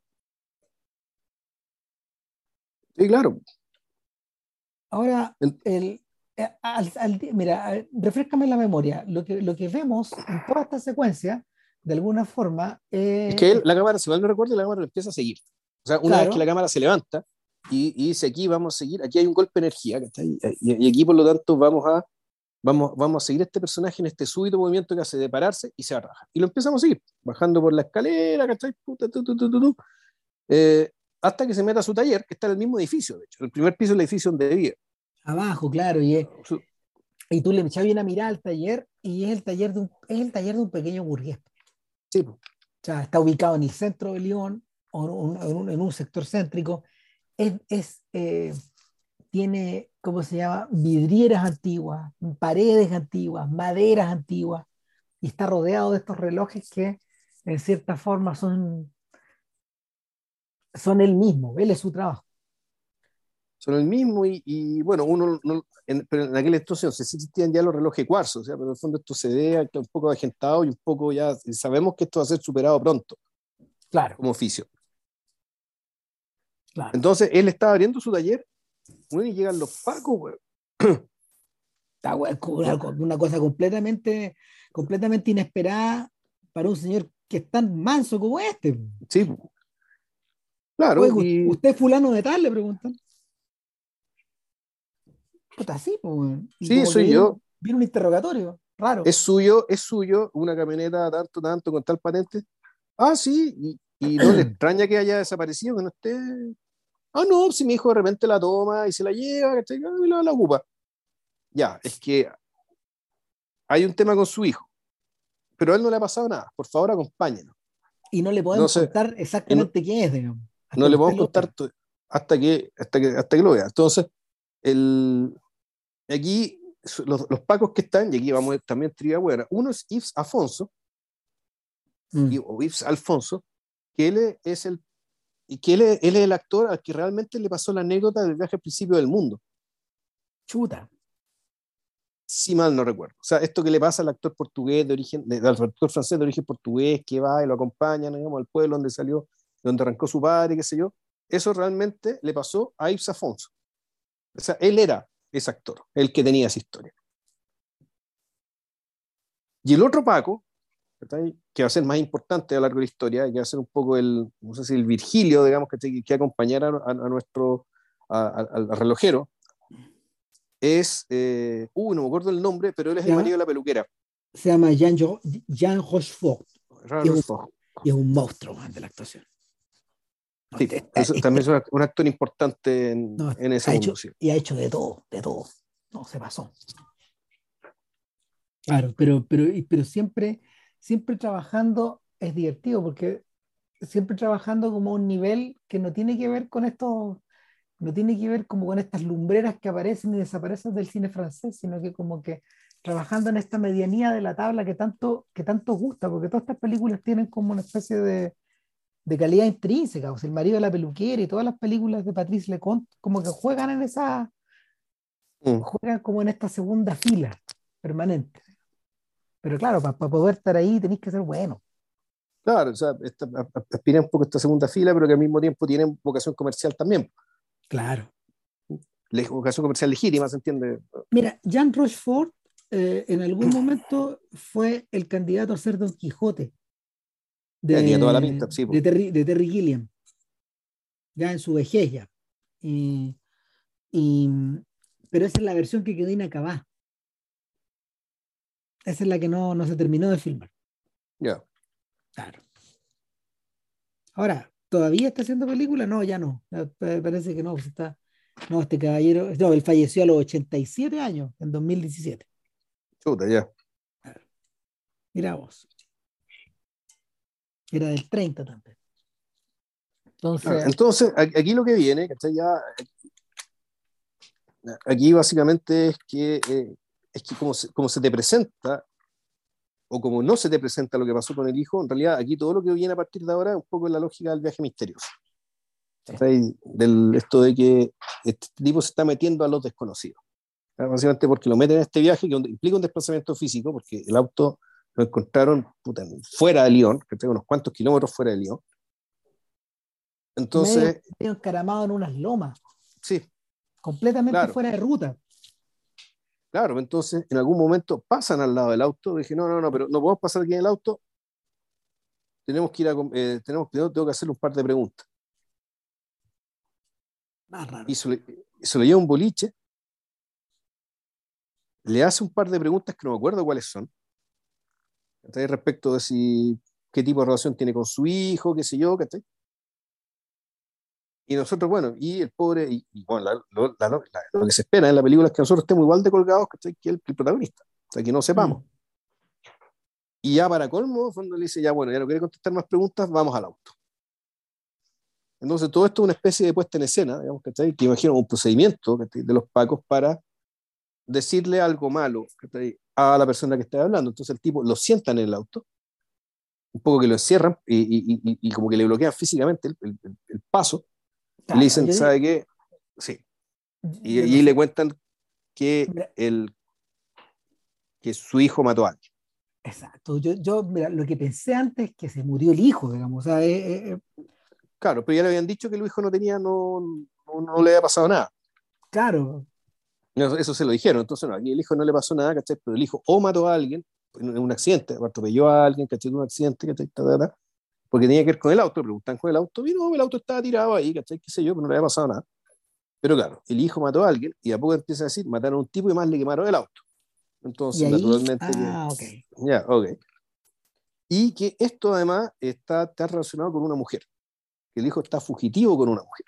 Sí, claro. Ahora, el, eh, mira, refrescame la memoria. Lo que, lo que vemos en toda esta secuencia, de alguna forma. es que la cámara, si mal no recuerdo, la cámara empieza a seguir. O sea, una vez que la cámara se levanta y, y, dice aquí vamos a seguir, aquí hay un golpe de energía, y, y, aquí por lo tanto vamos a vamos, vamos a seguir este personaje en este súbito movimiento que hace de pararse y se baja. Y lo empezamos a seguir, bajando por la escalera, ¿cachai? Puta, tu, tu, tu, eh, hasta que se meta a su taller, que está en el mismo edificio, de hecho, el primer piso del edificio donde vivía. Abajo, claro, y, es, y tú le echas bien a mirar al taller y es el taller de un, es el taller de un pequeño burgués. O sea, está ubicado en el centro de Lyon, en, un, sector céntrico. Es, eh, tiene, ¿cómo se llama? Vidrieras antiguas, paredes antiguas, maderas antiguas, y está rodeado de estos relojes que en cierta forma son, son el mismo, él es su trabajo. Son el mismo y, bueno, uno, no, en, pero en aquella entonces existían ya los relojes cuarzo, o sea, pero en el fondo esto se ve un poco agentado y un poco ya sabemos que esto va a ser superado pronto. Claro. Como oficio. Claro. Entonces él estaba abriendo su taller y llegan los pacos, güey. Está una cosa completamente, completamente inesperada para un señor que es tan manso como este. Sí. Claro. ¿Usted es fulano de tal? Le preguntan. Puta, sí, pues. Sí, soy yo. Viene un interrogatorio, raro. Es suyo, es suyo, una camioneta tanto, tanto, con tal patente. Ah, sí, y, y no le extraña que haya desaparecido, que no esté Ah, no, si mi hijo de repente la toma y se la lleva, ¿cachai? Y la, la ocupa. Ya, es que hay un tema con su hijo, pero a él no le ha pasado nada. Por favor, acompáñenos. Y no le podemos contar exactamente quién es, digamos. No le podemos contar hasta que, hasta, que, hasta que lo vea. Entonces, el, aquí los, los, pacos que están, y aquí vamos a ver también trivia buena, uno es Yves Afonso, mm. o Yves Alfonso, que él es el y que él es, el actor al que realmente le pasó la anécdota del viaje al principio del mundo. Chuta. Si mal no recuerdo. O sea, esto que le pasa al actor portugués de origen, al actor francés de origen portugués, que va y lo acompaña, digamos, al pueblo donde salió, donde arrancó su padre, qué sé yo, eso realmente le pasó a Yves Afonso. O sea, él era ese actor, el que tenía esa historia. Y el otro Paco, que va a ser más importante a lo largo de la historia, que va a ser un poco el, no sé si el Virgilio, digamos, que, que acompañar a, nuestro, al relojero, es, eh, uh, no me acuerdo el nombre, pero él es el marido de la peluquera. Se llama Jean, Jean Rochefort. Y es, un, y es un monstruo de la actuación. Sí, también es un actor importante en, en ese mundo. y ha hecho de todo, de todo. No, se pasó. Claro, pero, pero, pero siempre siempre trabajando es divertido porque siempre trabajando como un nivel que no tiene que ver con esto, no tiene que ver como con estas lumbreras que aparecen y desaparecen del cine francés, sino que como que trabajando en esta medianía de la tabla que tanto, que tanto gusta, porque todas estas películas tienen como una especie de, de calidad intrínseca, o sea, el marido de la peluquera y todas las películas de Patrice Leconte como que juegan en esa, mm. juegan como en esta segunda fila permanente. Pero claro, para poder estar ahí tenéis que ser bueno. Claro, o sea, aspira un poco esta segunda fila, pero que al mismo tiempo tienen vocación comercial también. Claro. vocación comercial legítima, ¿se entiende? Mira, Jean Rochefort eh, en algún momento fue el candidato a ser Don Quijote. De, toda la pinta, sí, de, Terry, de Terry Gilliam. Ya en su vejez ya. Y, pero esa es la versión que quedó inacabada. Esa es la que no, no se terminó de filmar. Ya. Claro. Ahora, ¿todavía está haciendo película? No, ya no. Parece que no, pues está. No, este caballero. No, él falleció a los 87 años, en 2017. Chuta, ya. Mira vos. Era del 30 también. Entonces, entonces aquí lo que viene, Ya, aquí básicamente es que eh, es que como se, como se te presenta, o como no se te presenta lo que pasó con el hijo, en realidad aquí todo lo que viene a partir de ahora es un poco la lógica del viaje misterioso. Del, esto de que este tipo se está metiendo a los desconocidos. Básicamente porque lo meten en este viaje que implica un desplazamiento físico, porque el auto lo encontraron fuera de Lyon, que tengo unos cuantos kilómetros fuera de Lyon. Entonces. Medio encaramado en unas lomas. Sí. Completamente fuera de ruta. Claro, entonces en algún momento pasan al lado del auto. Dije, no, no, no, pero no podemos pasar aquí en el auto. Tenemos que ir a. Eh, tenemos, tengo que hacerle un par de preguntas. Más raro. Y se, le, lleva un boliche. le hace un par de preguntas que no me acuerdo cuáles son, respecto de si qué tipo de relación tiene con su hijo, qué sé yo, ¿cachai? Y nosotros, bueno, y el pobre, y, bueno, lo que se espera en la película es que nosotros estemos igual de colgados que el, protagonista, o sea, que no sepamos. Mm. Y ya para colmo, cuando le dice, ya bueno, ya no quiere contestar más preguntas, vamos al auto. Entonces, todo esto es una especie de puesta en escena, digamos, ¿cachai? Que imagino un procedimiento de los pacos para decirle algo malo a la persona que está hablando. Entonces, el tipo lo sienta en el auto, un poco que lo encierran y, como que le bloquean físicamente el paso y le dicen, ¿sabe qué? Sí. Y, y le cuentan que, el, que su hijo mató a alguien. Exacto. Yo, yo, mira, lo que pensé antes es que se murió el hijo, digamos. O sea, eh, eh, eh. claro, pero ya le habían dicho que el hijo no tenía, no, no, le había pasado nada. Claro. Eso, se lo dijeron. Entonces, no, aquí el hijo no le pasó nada, ¿cachai? Pero el hijo o mató a alguien en un accidente, atropelló a alguien, ¿cachai? En un accidente, ¿cachai? porque tenía que ver con el auto, le preguntan con el auto, y no, el auto estaba tirado ahí, ¿cachai? ¿Qué sé yo? Pero no le había pasado nada. Pero claro, el hijo mató a alguien y a poco empieza a decir, mataron a un tipo y más le quemaron el auto. Entonces, naturalmente. Ah, ok. Ya, ok. Y que esto además está, está relacionado con una mujer, que el hijo está fugitivo con una mujer.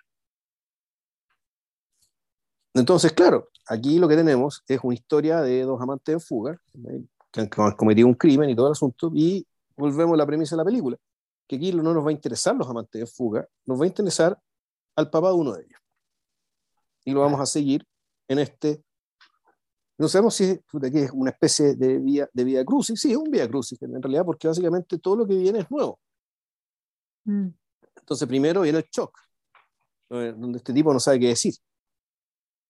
Entonces, claro, aquí lo que tenemos es una historia de dos amantes en fuga, que han cometido un crimen y todo el asunto, y volvemos a la premisa de la película que aquí no nos va a interesar los amantes de fuga, nos va a interesar al papá de uno de ellos. Y lo vamos a seguir en este. No sabemos si es, es una especie de vía, de vía crucis. Sí, es un vía crucis en realidad, porque básicamente todo lo que viene es nuevo. Mm. Entonces, primero viene el shock, donde este tipo no sabe qué decir,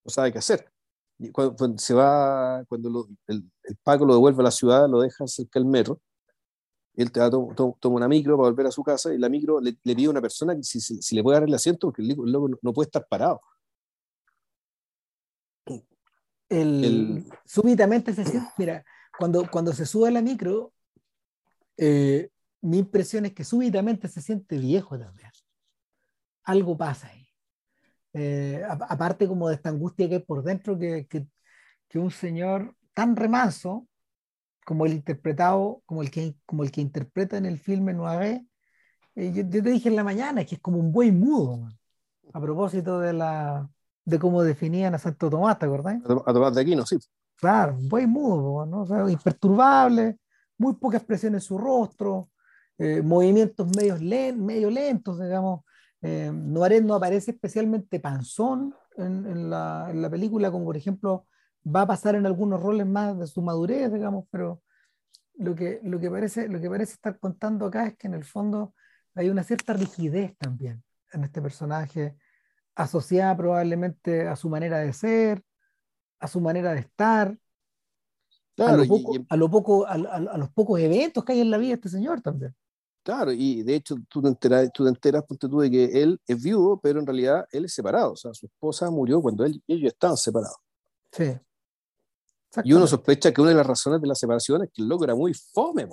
no sabe qué hacer. Y cuando, se va, cuando el, el, Paco lo devuelve a la ciudad, lo deja cerca del metro, él te va, toma, toma una micro para volver a su casa y la micro le, le pide a una persona que si, si, le puede dar el asiento porque el, loco no, puede estar parado. El, súbitamente se siente, mira, cuando, cuando se sube a la micro, eh, mi impresión es que súbitamente se siente viejo también. Algo pasa ahí. Eh, aparte como de esta angustia que hay por dentro, que, que, que un señor tan remanso, como el interpretado, como el que, como el que interpreta en el filme Noiré, eh, yo, te dije en la mañana que es como un buey mudo, a propósito de la de cómo definían a Santo Tomás, ¿te acordás? A Tomás de Aquino, sí. Claro, un buey mudo, ¿no? O sea, imperturbable, muy poca expresión en su rostro, eh, movimientos medios medio lentos, digamos. Eh, Noiré no aparece especialmente panzón en, en, la, en la película, como por ejemplo va a pasar en algunos roles más de su madurez, digamos, pero lo que, lo que, parece, lo que parece estar contando acá es que en el fondo hay una cierta rigidez también en este personaje, asociada probablemente a su manera de ser, a su manera de estar, a, lo poco, a, lo poco, a, los pocos eventos que hay en la vida de este señor también. Claro, y de hecho tú te enteras, tú te enteras tú, de que él es viudo, pero en realidad él es separado, o sea, su esposa murió cuando él, ellos estaban separados. Sí. Y uno sospecha que una de las razones de la separación es que el loco era muy fome,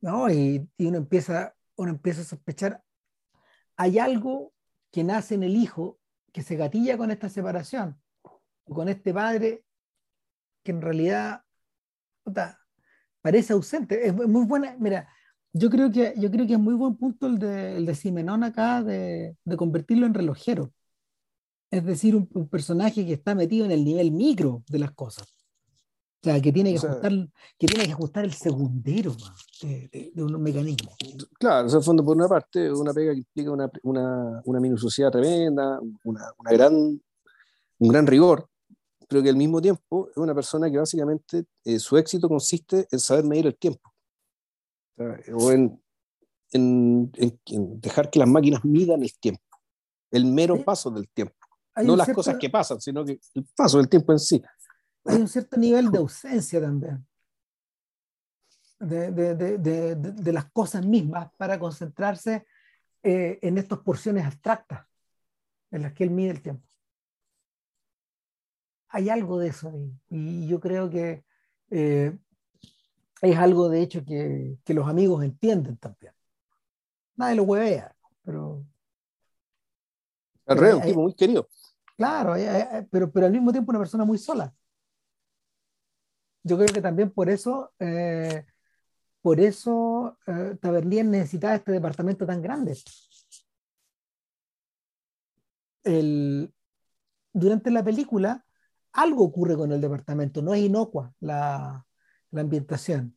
No, y, uno, empieza, uno empieza a sospechar, hay algo que nace en el hijo que se gatilla con esta separación, con este padre que en realidad parece ausente. Es muy buena, mira, yo creo que, yo creo que es muy buen punto el de, el de Simenón acá de, de convertirlo en relojero. Es decir, un, un, personaje que está metido en el nivel micro de las cosas. O sea, que tiene que, ajustar, que, tiene que ajustar el segundero de, de, un mecanismo. Claro, en fondo, por una parte, una pega que implica una, una, una minuciosidad tremenda, una, una, gran, un gran rigor, pero que al mismo tiempo es una persona que básicamente eh, su éxito consiste en saber medir el tiempo. O, en, en, en, dejar que las máquinas midan el tiempo, el mero paso del tiempo. No las cosas que pasan, sino que el paso del tiempo en sí hay un cierto nivel de ausencia también de, de, de, de las cosas mismas para concentrarse eh, en estas porciones abstractas en las que él mide el tiempo. Hay algo de eso ahí. Y yo creo que eh, es algo, de hecho, que, que, los amigos entienden también. Nadie lo huevea, pero... El rey, un tipo muy querido. Claro, pero, pero al mismo tiempo una persona muy sola. yo creo que también por eso, eh, por eso eh, necesitaba este departamento tan grande. El, durante la película, algo ocurre con el departamento, no es inocua la, la ambientación.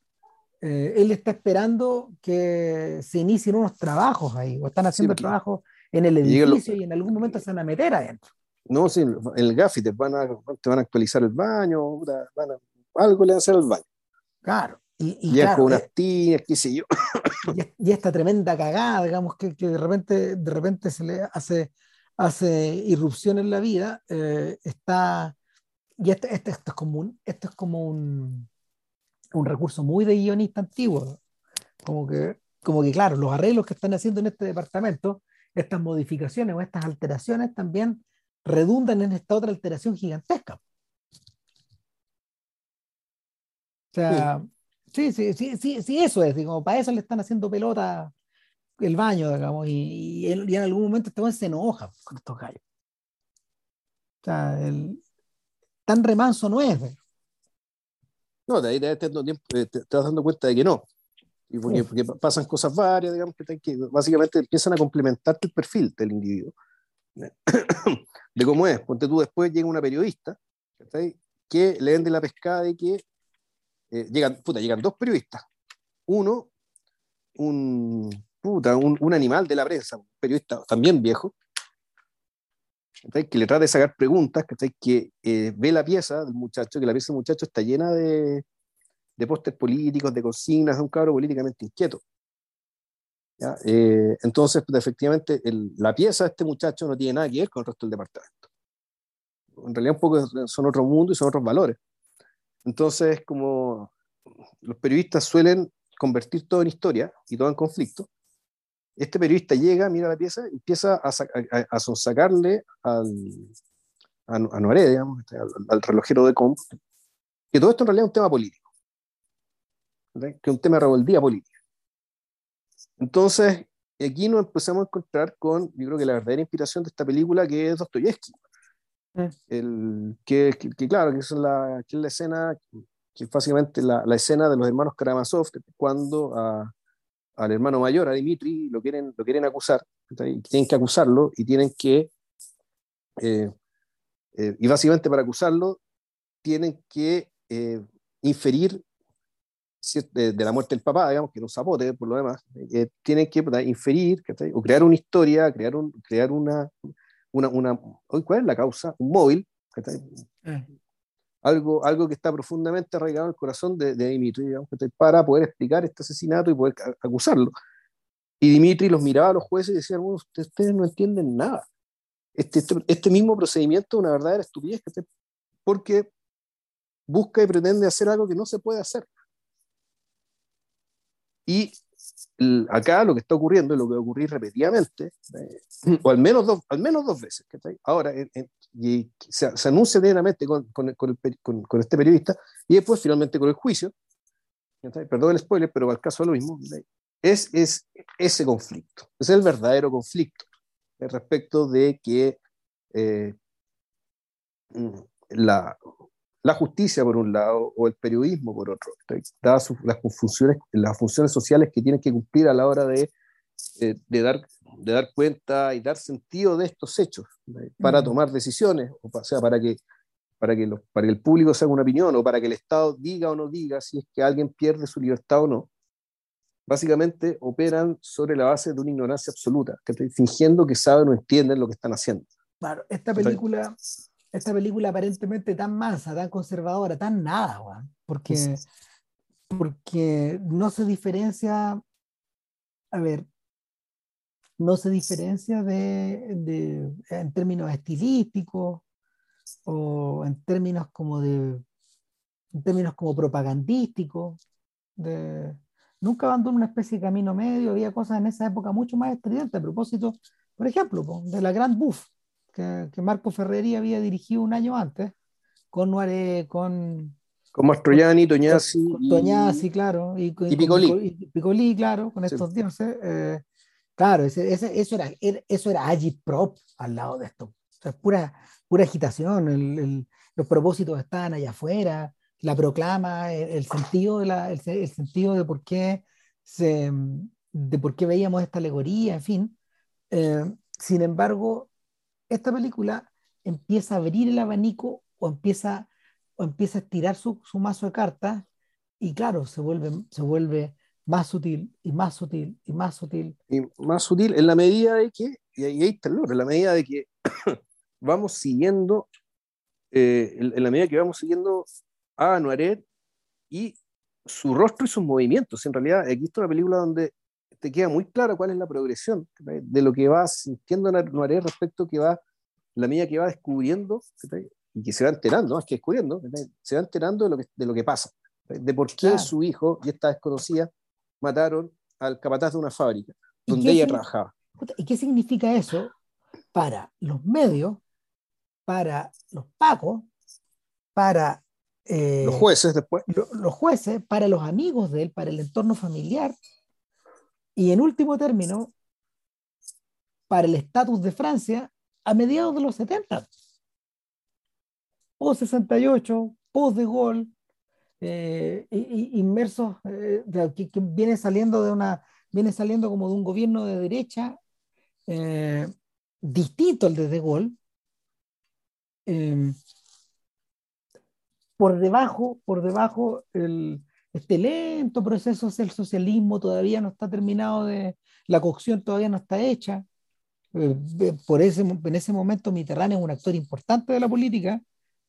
Eh, él está esperando que se inicien unos trabajos ahí, o están haciendo trabajos en el edificio y en algún momento se van a meter adentro. No, sí, en el gafi te van a, te van a actualizar el baño, van a, algo le van a hacer al baño. Claro. Y, y, claro, con unas tinas, qué sé yo. Y, esta tremenda cagada, digamos, que, que, de, repente, de repente se le hace, hace irrupción en la vida, eh, está. Y este, este, esto es como un, esto es como un, un recurso muy de guionista antiguo. Como que, como que, claro, los arreglos que están haciendo en este departamento, estas modificaciones o estas alteraciones también redundan en esta otra alteración gigantesca. O sea, sí, sí, sí, sí, sí eso es, digo, para eso le están haciendo pelota el baño, digamos, y, y, en algún momento este se enoja con estos gallos. O sea, el, tan remanso no es. No, de ahí te, te, te, vas dando cuenta de que no. Y porque, porque, pasan cosas varias, digamos, que, que básicamente empiezan a complementarte el perfil del individuo. de cómo es. Ponte tú después llega una periodista que le vende la pescada y que eh, llegan, puta, llegan dos periodistas. Uno, un, puta, un, un, animal de la prensa, un periodista también viejo, que le trata de sacar preguntas, que eh, ve la pieza del muchacho, que la pieza del muchacho está llena de, de pósters políticos, de consignas, de un cabro políticamente inquieto. Eh, entonces, pues, efectivamente, el, la pieza de este muchacho no tiene nada que ver con el resto del departamento. En realidad, un poco son otro mundo y son otros valores. Entonces, como los periodistas suelen convertir todo en historia y todo en conflicto, este periodista llega, mira la pieza, empieza a, a, a sonsacarle al, a, a Noé, digamos, este, al, al, relojero de comp, que todo esto en realidad es un tema político, ¿verdad? que es un tema de rebeldía política. Entonces, aquí nos empezamos a encontrar con, yo creo que la verdadera inspiración de esta película, que es Dostoyevsky. Mm. El, que, que, que, claro, que es, la, que es la escena, que es básicamente la, la escena de los hermanos Karamazov, cuando a, al hermano mayor, a Dimitri, lo quieren, lo quieren acusar, tienen que acusarlo y tienen que, eh, eh, y básicamente para acusarlo, tienen que eh, inferir de, de, la muerte del papá, digamos, que era un zapote por lo demás, eh, tienen que inferir o crear una historia, crear, un, crear una, una, una, ¿cuál es la causa? Un móvil. Algo, algo que está profundamente arraigado en el corazón de, Dimitri, para poder explicar este asesinato y poder acusarlo. Y Dimitri los miraba a los jueces y decía, bueno, ustedes no entienden nada. Este, este, este mismo procedimiento es una verdadera estupidez, porque busca y pretende hacer algo que no se puede hacer. Y acá lo que está ocurriendo, lo que va a ocurrir repetidamente, eh, o al menos dos, al menos dos veces, ahora y se, se, anuncia diariamente con, con, con, el, con, este periodista y después finalmente con el juicio, perdón el spoiler, pero al caso es lo mismo, es, es ese conflicto, es el verdadero conflicto respecto de que eh, mm, la, la justicia por un lado o el periodismo por otro, dadas las funciones, las funciones sociales que tienen que cumplir a la hora de, de, de dar, de dar cuenta y dar sentido de estos hechos para tomar decisiones, o sea, para que, para, que los, para que el público se haga una opinión o para que el Estado diga o no diga si es que alguien pierde su libertad o no. Básicamente operan sobre la base de una ignorancia absoluta, que fingiendo que saben o entienden lo que están haciendo. Claro, esta película esta película aparentemente tan mansa, tan conservadora, tan nada, porque, porque no se diferencia, a ver, no se diferencia de, de, en términos estilísticos o en términos como de en términos como propagandísticos de, nunca abandonó una especie de camino medio había cosas en esa época mucho más estridentes a propósito por ejemplo de la Grand Buff que, que, Marco Ferreri había dirigido un año antes, con Noiré, con... Con Mastroianni, Toñazzi. Con, Toñazzi, claro. Y, y. Y Piccoli, claro, con estos sí. dioses. Eh, claro, ese, ese, eso, era, eso era agitprop al lado de esto. O sea, pura, pura agitación. El, el, los propósitos estaban allá afuera. la proclama, el, sentido de la, el, sentido de por qué se, de por qué veíamos esta alegoría, en fin. Eh, sin embargo, esta película empieza a abrir el abanico o empieza, o empieza a estirar su, su mazo de cartas y claro, se vuelve, se vuelve más sutil y más sutil y más sutil. Y más sutil en la medida de que, y ahí está el en la medida de que vamos siguiendo, eh, en, la medida que vamos siguiendo a Noiret y su rostro y sus movimientos. En realidad, aquí está una película donde te queda muy clara cuál es la progresión de lo que va sintiendo Noiret respecto que va, la medida que va descubriendo y que se va enterando, más que descubriendo, se va enterando de lo que, de lo que pasa, de por qué su hijo y esta desconocida mataron al capataz de una fábrica donde ella trabajaba. ¿Y qué significa eso para los medios, para los pacos, para eh, los jueces después? los jueces, para los amigos de él, para el entorno familiar y en último término, para el estatus de Francia a mediados de los 70. Post 68, post de Gaulle, eh, inmersos, eh, que, viene saliendo de una, viene saliendo como de un gobierno de derecha eh, distinto al de De Gaulle. por debajo, por debajo, el, este lento proceso del socialismo todavía no está terminado de, la cocción todavía no está hecha. por ese, en ese momento Mitterrand es un actor importante de la política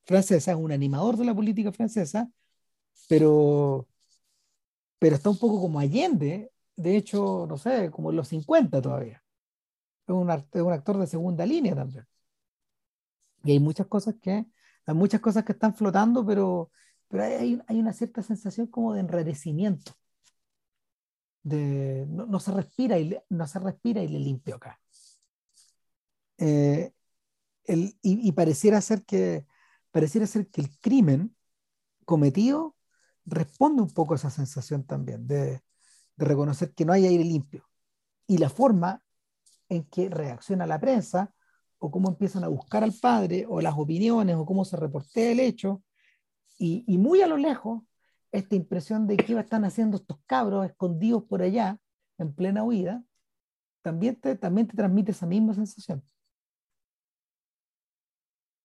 francesa, es un animador de la política francesa, pero, pero está un poco como Allende, de hecho, no sé, como en los 50 todavía. Es un, es un actor de segunda línea también. Y hay muchas cosas que, hay muchas cosas que están flotando, pero, pero hay, hay una cierta sensación como de enrarecimiento. De, no, se respira y no se respira y le limpio acá. Eh, el, y, y, pareciera ser que pareciera ser que el crimen cometido responde un poco a esa sensación también de, reconocer que no hay aire limpio. Y la forma en que reacciona la prensa, o cómo empiezan a buscar al padre, o las opiniones, o cómo se reportea el hecho, y, muy a lo lejos, esta impresión de que están haciendo estos cabros escondidos por allá, en plena huida, también te, también te transmite esa misma sensación.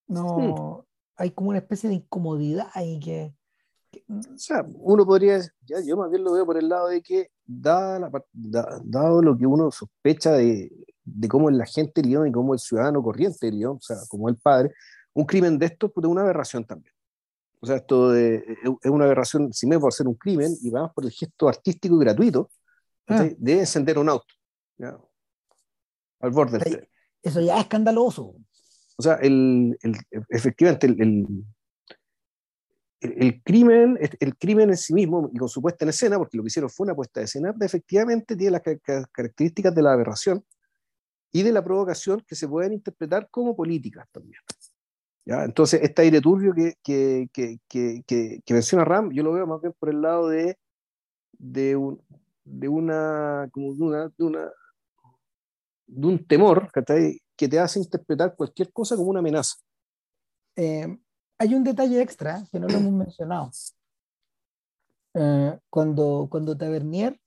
No, hay como una especie de incomodidad ahí que, o sea, uno podría, ya, yo más bien lo veo por el lado de que, dado lo que uno sospecha de, de cómo es la gente de Lyon y cómo el ciudadano corriente de Lyon, o sea, como el padre, un crimen de esto es una aberración también. O sea, esto es una aberración, si me por ser un crimen, y vamos por el gesto artístico y gratuito ah. de encender un auto, al borde del tren. Eso ya es escandaloso. O sea, el, el, efectivamente, el, el crimen, el crimen en sí mismo y con su puesta en escena, porque lo que hicieron fue una puesta de escena, efectivamente tiene las características de la aberración y de la provocación que se pueden interpretar como políticas también. ¿Ya? Entonces, este aire turbio que, que, que, que, menciona Ram, yo lo veo más bien por el lado de, de, un, de una, como de, una, de, una, de un temor que te hace interpretar cualquier cosa como una amenaza. Eh, hay un detalle extra que no lo hemos mencionado. Eh, cuando, cuando Tavernier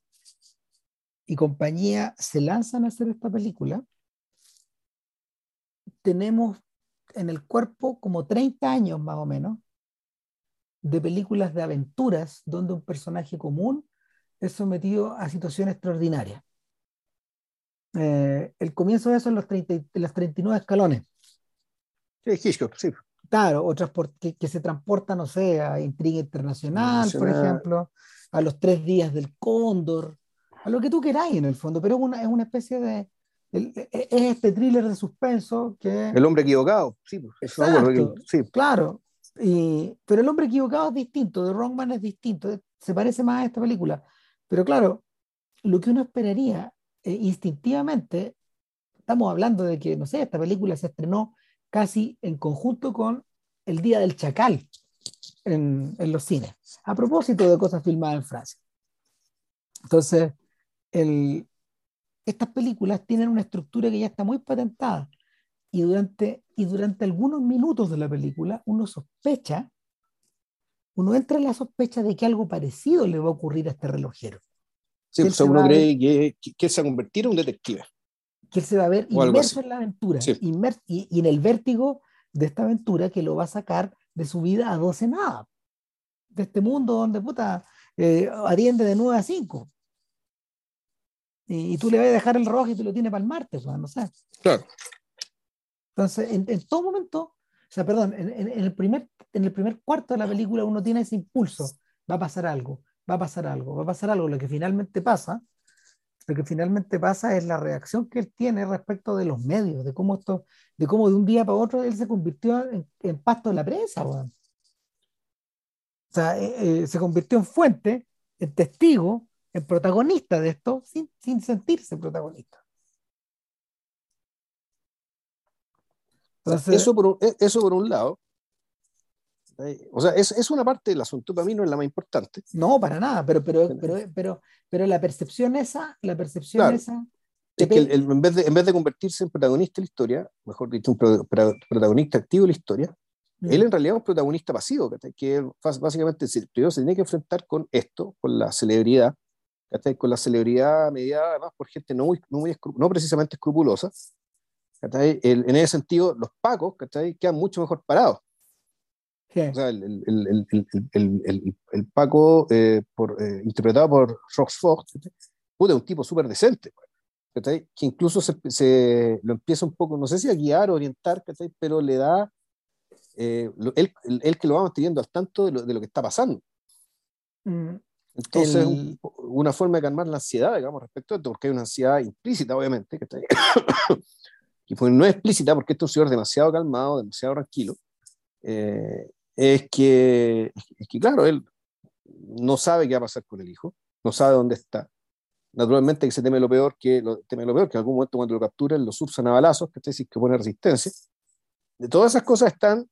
y compañía se lanzan a hacer esta película, tenemos en el cuerpo como 30 años más o menos de películas de aventuras donde un personaje común es sometido a situaciones extraordinarias. Eh, el comienzo de eso en los, 30, los 39 escalones. Sí, Hitchcock, sí. Claro, otras que, que, se transportan, no sé, a Intriga Internacional, por ejemplo, a los tres días del Cóndor, a lo que tú queráis en el fondo, pero es una, es una especie de. E, e, es este thriller de suspenso que. El hombre equivocado, sí, pues, Exacto, sí. Claro, y, pero el hombre equivocado es distinto, The Wrong Man es distinto, se parece más a esta película. Pero claro, lo que uno esperaría eh, instintivamente, estamos hablando de que, no sé, esta película se estrenó casi en conjunto con el Día del Chacal en, en los cines, a propósito de cosas filmadas en Francia. Entonces, el, estas películas tienen una estructura que ya está muy patentada y durante, y durante algunos minutos de la película uno sospecha uno entra en la sospecha de que algo parecido le va a ocurrir a este relojero. Sí, pues uno cree que, que, él se va a convertir en un detective. Que él se va a ver inmerso en la aventura y, en el vértigo de esta aventura que lo va a sacar de su vida a 12 nada. De este mundo donde puta eh, atiende de 9 a 5. Y, tú le vas a dejar el reloj y tú lo tienes para el martes, no sé. Claro. Entonces, en, en, todo momento, o sea, perdón, en, en, el primer, en el primer cuarto de la película uno tiene ese impulso, va a pasar algo va a pasar algo, va a pasar algo. Lo que finalmente pasa, lo que finalmente pasa es la reacción que él tiene respecto de los medios, de cómo esto, de cómo de un día para otro él se convirtió en, pasto de la prensa, O sea, eh, eh, se convirtió en fuente, en testigo, en protagonista de esto, sin, sin sentirse protagonista. eso, por e, eso por un lado. O sea, es, es, una parte del asunto, para mí no es la más importante. No, para nada, pero, pero, pero, pero, pero la percepción esa, la percepción esa... Es que en, vez de, en vez de convertirse en protagonista de la historia, mejor dicho, un protagonista activo de la historia, mm. él en realidad es un protagonista pasivo, que básicamente primero se tiene que enfrentar con esto, con la celebridad, con la celebridad mediada además por gente no, muy, no, muy no precisamente escrupulosa. en ese sentido, los pacos quedan mucho mejor parados. O sea, el, el, el, el Paco, eh, por, eh, interpretado por Rox Fox, pude un tipo súper decente, que incluso se, se, lo empieza un poco, no sé si a guiar o orientar, pero le da, eh, él, él, que lo va manteniendo al tanto de lo, de lo que está pasando. Mm, Entonces, una forma de calmar la ansiedad, digamos, respecto a esto, porque hay una ansiedad implícita, obviamente, que y pues no es explícita porque este es un señor demasiado calmado, demasiado tranquilo, eh, es que, es que, claro, él no sabe qué va a pasar con el hijo, no sabe dónde está. Naturalmente que se teme lo peor, que lo, teme lo peor, que en algún momento cuando lo capturen lo sursan a balazos, que decir que pone resistencia. De todas esas cosas están,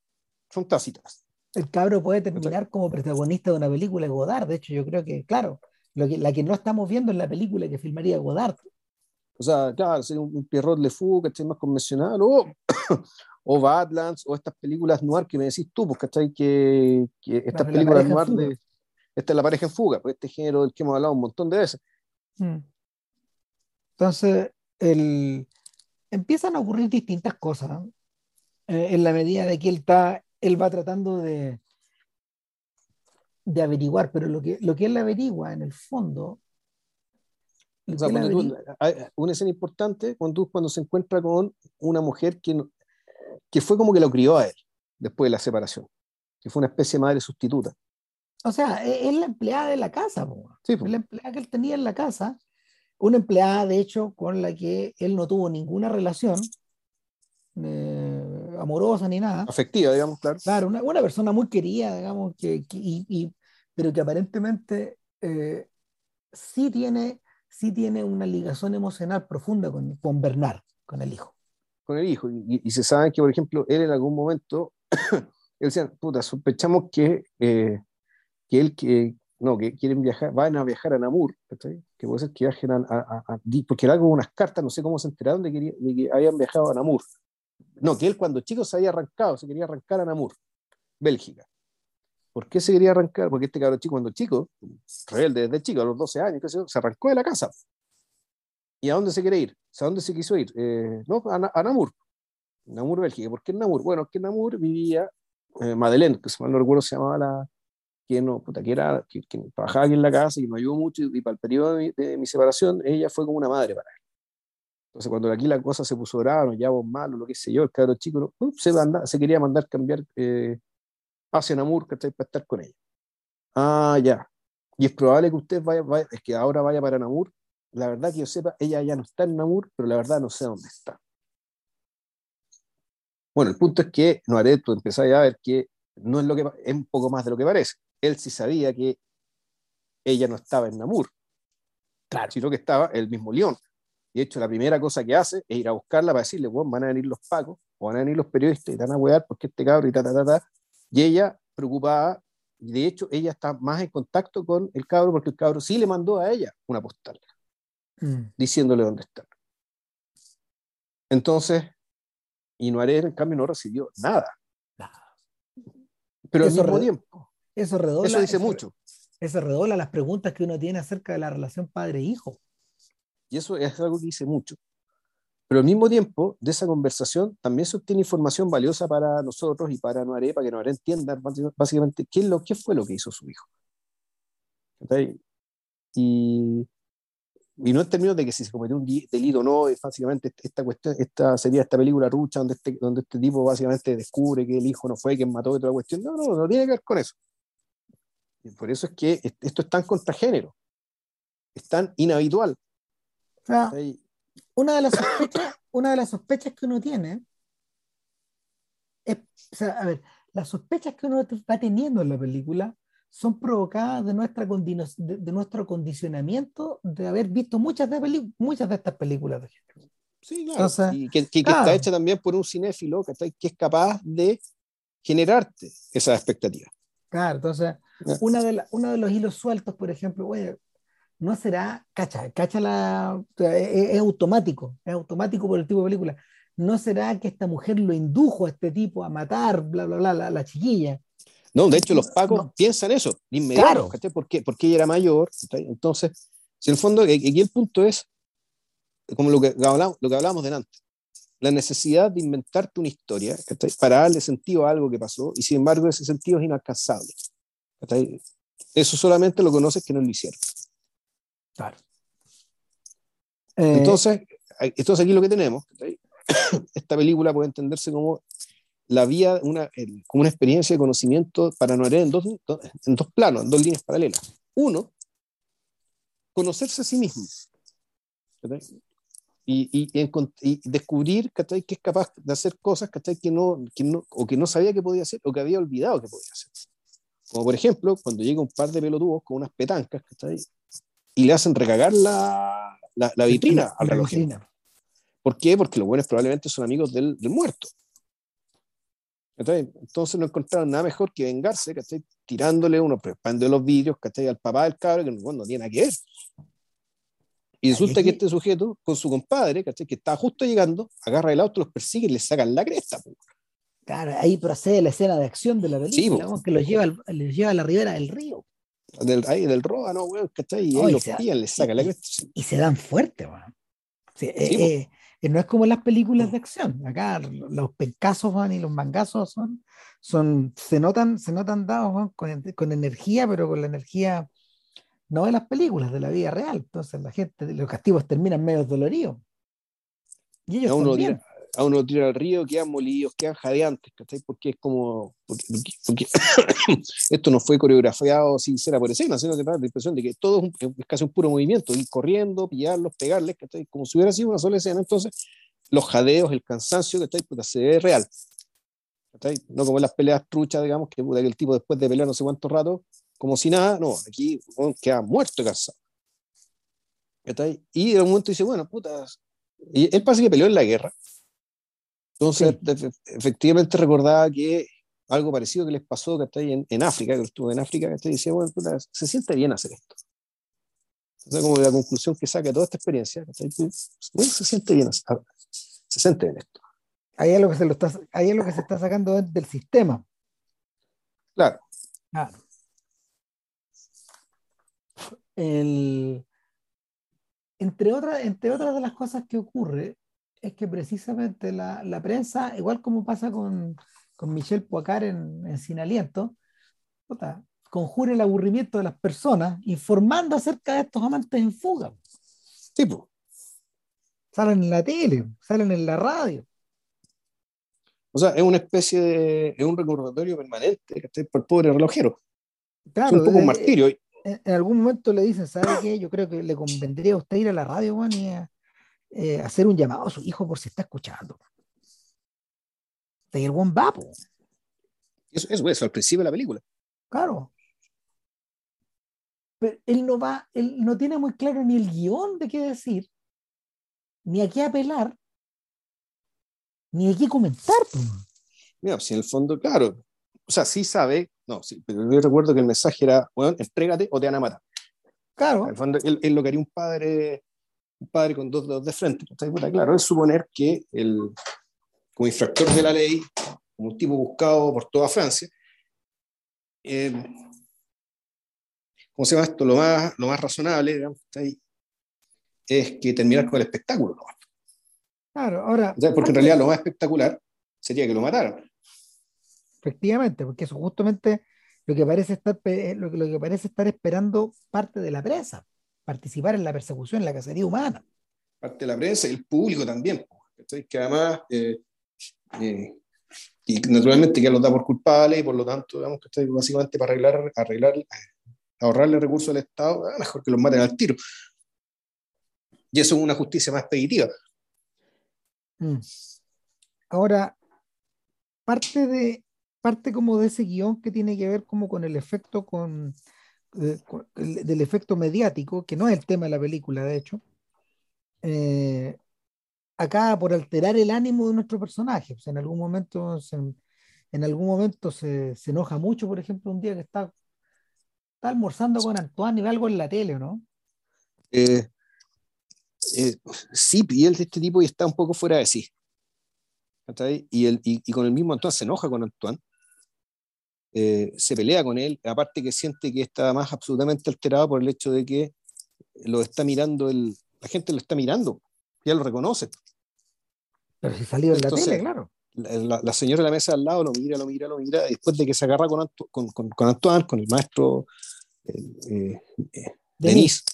son tácitas. El cabro puede terminar como protagonista de una película de Godard, de hecho yo creo que, claro, lo que, la que no estamos viendo es la película que filmaría Godard. O sea, claro, sería un, Pierrot Le Fou, que esté más convencional, o, o Badlands, o estas películas noir que me decís tú, pues, ¿cachai? Que, que estas películas noir de. Esta es la pareja en fuga, pues este género del que hemos hablado un montón de veces. Mm. Entonces, el, empiezan a ocurrir distintas cosas eh, en la medida de que él, está, él va tratando de, de averiguar, pero lo que, lo que él averigua en el fondo una escena importante cuando, cuando se encuentra con una mujer que, que fue como que lo crió a él después de la separación, que fue una especie de madre sustituta. O sea, e, es la empleada de la casa, es la empleada que él tenía en la casa, una empleada de hecho con la que él no tuvo ninguna relación eh, amorosa ni nada. Afectiva, digamos, claro. Claro, una, una persona muy querida, digamos, que, y, pero que aparentemente eh, sí tiene sí tiene una ligación emocional profunda con, con Bernard, con el hijo. Con el hijo. Y, se sabe que, por ejemplo, él en algún momento, él decía, puta, sospechamos que, eh, que él, que, no, que quieren viajar, van a viajar a Namur, que puede ser que viajen a, a, porque era como unas cartas, no sé cómo se enteraron de que, de que habían viajado a Namur. No, que él cuando chico se había arrancado, se quería arrancar a Namur, Bélgica. ¿Por qué se quería arrancar? Porque este cabrón chico, cuando chico, rebelde desde chico, a los 12 años, se arrancó de la casa. ¿Y a dónde se quiere ir? ¿A dónde se quiso ir? Eh, no, a, Namur. Namur, Bélgica. ¿Por qué Namur? Bueno, que en Namur vivía eh, Madeleine, que si mal no recuerdo se llamaba la, que no, puta, que trabajaba aquí en la casa y me ayudó mucho y, para el periodo de mi, separación, ella fue como una madre para él. Entonces, cuando aquí la cosa se puso grave, nos llevamos mal, o lo que sé yo, el cabrón chico se, se quería mandar cambiar eh, hacia Namur, ¿cachai? Para estar con ella. Ah, ya. Y es probable que usted vaya, es que ahora vaya para Namur. La verdad que yo sepa, ella ya no está en Namur, pero la verdad no sé dónde está. Bueno, el punto es que no haré, tú empezás a ver que no es lo que es un poco más de lo que parece. Él sí sabía que ella no estaba en Namur, claro. sino que estaba el mismo León. Y de hecho, la primera cosa que hace es ir a buscarla para decirle, bueno, van a venir los pacos, o van a venir los periodistas y te van a huear porque este cabrón y ta, ta, ta, ta. Y ella, preocupada, de hecho, ella está más en contacto con el cabro porque el cabro sí le mandó a ella una postal mm. diciéndole dónde está. Entonces, Inuarer, en cambio, no recibió nada. Pero al mismo tiempo. Eso redobla. Eso dice mucho. Eso redobla las preguntas que uno tiene acerca de la relación padre-hijo. Y eso es algo que dice mucho. Pero al mismo tiempo, de esa conversación también se obtiene información valiosa para nosotros y para Noaré, para que Noaré entienda básicamente qué, lo, qué fue lo que hizo su hijo. Y, y no en términos de que si se cometió un delito o no, es básicamente esta cuestión, esta sería esta película rucha donde este, donde este tipo básicamente descubre que el hijo no fue quien mató y toda la cuestión. No, no, no tiene que ver con eso. Y por eso es que esto es tan contragénero, es tan inhabitual. Una de las sospechas, una de las sospechas que uno tiene es, o sea, a ver, las sospechas que uno va teniendo en la película son provocadas de, nuestra de, nuestro condicionamiento de haber visto muchas de, muchas de estas películas de género. Sí, claro. y que, está hecha también por un cinéfilo que, que es capaz de generarte esa expectativa. Claro, entonces, una de uno de los hilos sueltos, por ejemplo, oye, no será, cacha, cacha la, es, automático, es automático por el tipo de película. No será que esta mujer lo indujo a este tipo a matar, bla, bla, bla, la, la chiquilla. No, de hecho los pacos piensan eso, de inmediato, claro. ¿por qué? Porque ella era mayor, entonces, si en el fondo, aquí el punto es, como lo que hablamos, lo que hablábamos delante, la necesidad de inventarte una historia para darle sentido a algo que pasó y sin embargo ese sentido es inalcanzable. Eso solamente lo conoces que no lo hicieron. Claro. Eh, entonces, entonces aquí lo que tenemos, esta película puede entenderse como la vía, una, como una experiencia de conocimiento para Noé en dos, en dos planos, en dos líneas paralelas. Uno, conocerse a sí mismo. Y, y, y, descubrir que es capaz de hacer cosas que no, que no, o que no sabía que podía hacer o que había olvidado que podía hacer. Como por ejemplo, cuando llega un par de pelotudos con unas petancas y le hacen recagar la, la, la vitrina al reloj. ¿Por qué? Porque los buenos probablemente son amigos del, del muerto. Entonces no encontraron nada mejor que vengarse, ¿cachai? Tirándole uno, preparando los vidrios, ¿cachai? Al papá del cabro, que no tiene nada que ver. Y resulta que este sujeto, con su compadre, ¿cachai? Que está justo llegando, agarra el auto, los persigue y le sacan la cresta. Claro, ahí procede la escena de acción de la película, que los lleva, los lleva a la ribera del río. Del, ahí del Róbano, weón, ¿cachai? Y ahí los pillan, le sacan la cresta. Y, se dan fuerte, weón. Sí, eh, eh, no es como en las películas de acción. Acá los pencazos van y los mangazos son, son, se notan, se notan dados con, con, energía, pero con la energía no de las películas, de la vida real. Entonces la gente, los castigos terminan medio doloridos. Y ellos tira, a uno tira al río, quedan molidos, quedan jadeantes, ¿cachai? Porque es como, porque, porque, esto no fue coreografiado sin ser por escena, sino que da la impresión de que todo es, un, es, casi un puro movimiento, ir corriendo, pillarlos, pegarles, ¿cachai? Como si hubiera sido una sola escena. Entonces, los jadeos, el cansancio, ¿cachai? Puta, se ve real. ¿cachai? No como las peleas truchas, digamos, que, el tipo después de pelear no sé cuánto rato, como si nada, no, aquí queda muerto cansado. ¿cachai? Y de un momento dice, bueno, puta, y él parece que peleó en la guerra, entonces, efectivamente recordaba que algo parecido que les pasó que está en, en África, que estuvo en África, que decía, bueno, se siente bien hacer esto. Entonces, como la conclusión que saca toda esta experiencia, pues, bueno, se siente bien, se siente bien esto. Ahí es lo que se, lo está, ahí es lo que se está sacando del sistema. Claro. claro. El, entre, otras, entre otras de las cosas que ocurre, es que precisamente la, la prensa, igual como pasa con, con Michel Poacar en, en Sin Aliento, conjura el aburrimiento de las personas informando acerca de estos amantes en fuga. Tipo. Salen en la tele, salen en la radio. O sea, es una especie de. es un recordatorio permanente que por el pobre relojero. Claro, es un poco un martirio. En, en, algún momento le dicen, ¿sabe qué? Yo creo que le convendría a usted ir a la radio, Juan, y a, eh, hacer un llamado a su hijo por si está escuchando. De el buen. Eso, eso, eso, al principio de la película. Claro. Pero él no va, él no tiene muy claro ni el guion de qué decir, ni a qué apelar, ni a qué comentar. Mira, si en el fondo, claro, o sea, sí sabe, no, sí, pero yo recuerdo que el mensaje era, bueno, entrégate o te van a matar. Claro. En el fondo, él, él lo que haría un padre un padre con dos dedos de frente. Claro, es suponer que el, como infractor de la ley, como un tipo buscado por toda Francia, eh, ¿cómo se llama esto? Lo más, lo más razonable, digamos, es que terminar con el espectáculo. ¿no? Claro, ahora. porque en realidad lo más espectacular sería que lo mataran. Efectivamente, porque eso justamente lo que parece estar, lo que, lo que parece estar esperando parte de la prensa, participar en la persecución, en la cacería humana. Parte de la prensa y el público también, que además, eh, eh, y naturalmente que los da por culpables y por lo tanto, digamos que básicamente para arreglar, arreglar, ahorrarle recursos al Estado, ah, mejor que los maten al tiro. Y eso es una justicia más expeditiva. Mm. Ahora, parte de, parte como de ese guion que tiene que ver como con el efecto con, eh, del efecto mediático, que no es el tema de la película, de hecho, eh, acá por alterar el ánimo de nuestro personaje. en algún momento, se, en algún momento se, se, enoja mucho, por ejemplo, un día que está, está almorzando con Antoine y ve algo en la tele, ¿no? Eh, sí, y él de este tipo y está un poco fuera de sí. Y, el, y, y, con el mismo Antoine se enoja con Antoine eh, se pelea con él, aparte que siente que está más absolutamente alterado por el hecho de que lo está mirando, el, la gente lo está mirando, ya lo reconoce. Pero si salió en la tele, claro. La, señora de la mesa al lado lo mira, lo mira, lo mira, después de que se agarra con, con, con, Antoine, con el maestro eh, eh, Denis.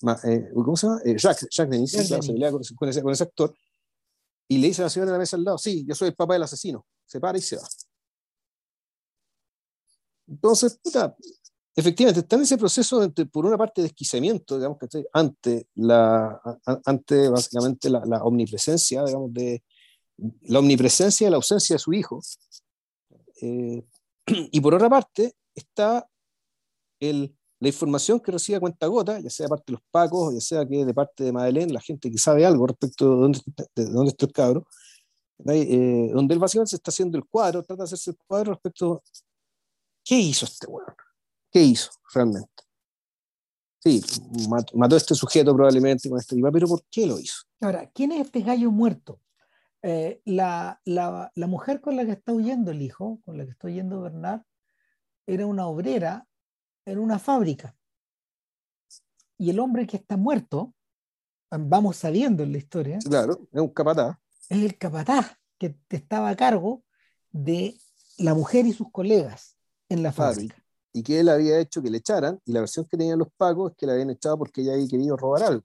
¿Cómo se llama? Jacques, Jacques Denis, se pelea con, con, ese, con ese actor y le dice a la señora de la mesa al lado, sí, yo soy el papá del asesino. Se para y se va. Entonces, efectivamente, está en ese proceso por una parte de esquiciamiento, digamos, que ante, la, ante básicamente la, omnipresencia, digamos, de la omnipresencia de la ausencia de su hijo. Eh, y por otra parte está el, la información que recibe a cuenta gota, ya sea de parte de los pacos, ya sea que de parte de Madeleine, la gente que sabe algo respecto de dónde, de dónde está el cabro, eh, donde él básicamente se está haciendo el cuadro, trata de hacerse el cuadro respecto ¿Qué hizo este weón? ¿Qué hizo realmente? Sí, mató, a este sujeto probablemente con este pero ¿por qué lo hizo? Ahora, ¿quién es este gallo muerto? Eh, la, la, la, mujer con la que está huyendo el hijo, con la que está huyendo Bernard, era una obrera en una fábrica. Y el hombre que está muerto, vamos sabiendo en la historia. Claro, es un capataz. Es el capataz que estaba a cargo de la mujer y sus colegas en la fábrica. Y que él había hecho que le echaran, y la versión que tenían los pagos es que le habían echado porque ella había querido robar algo.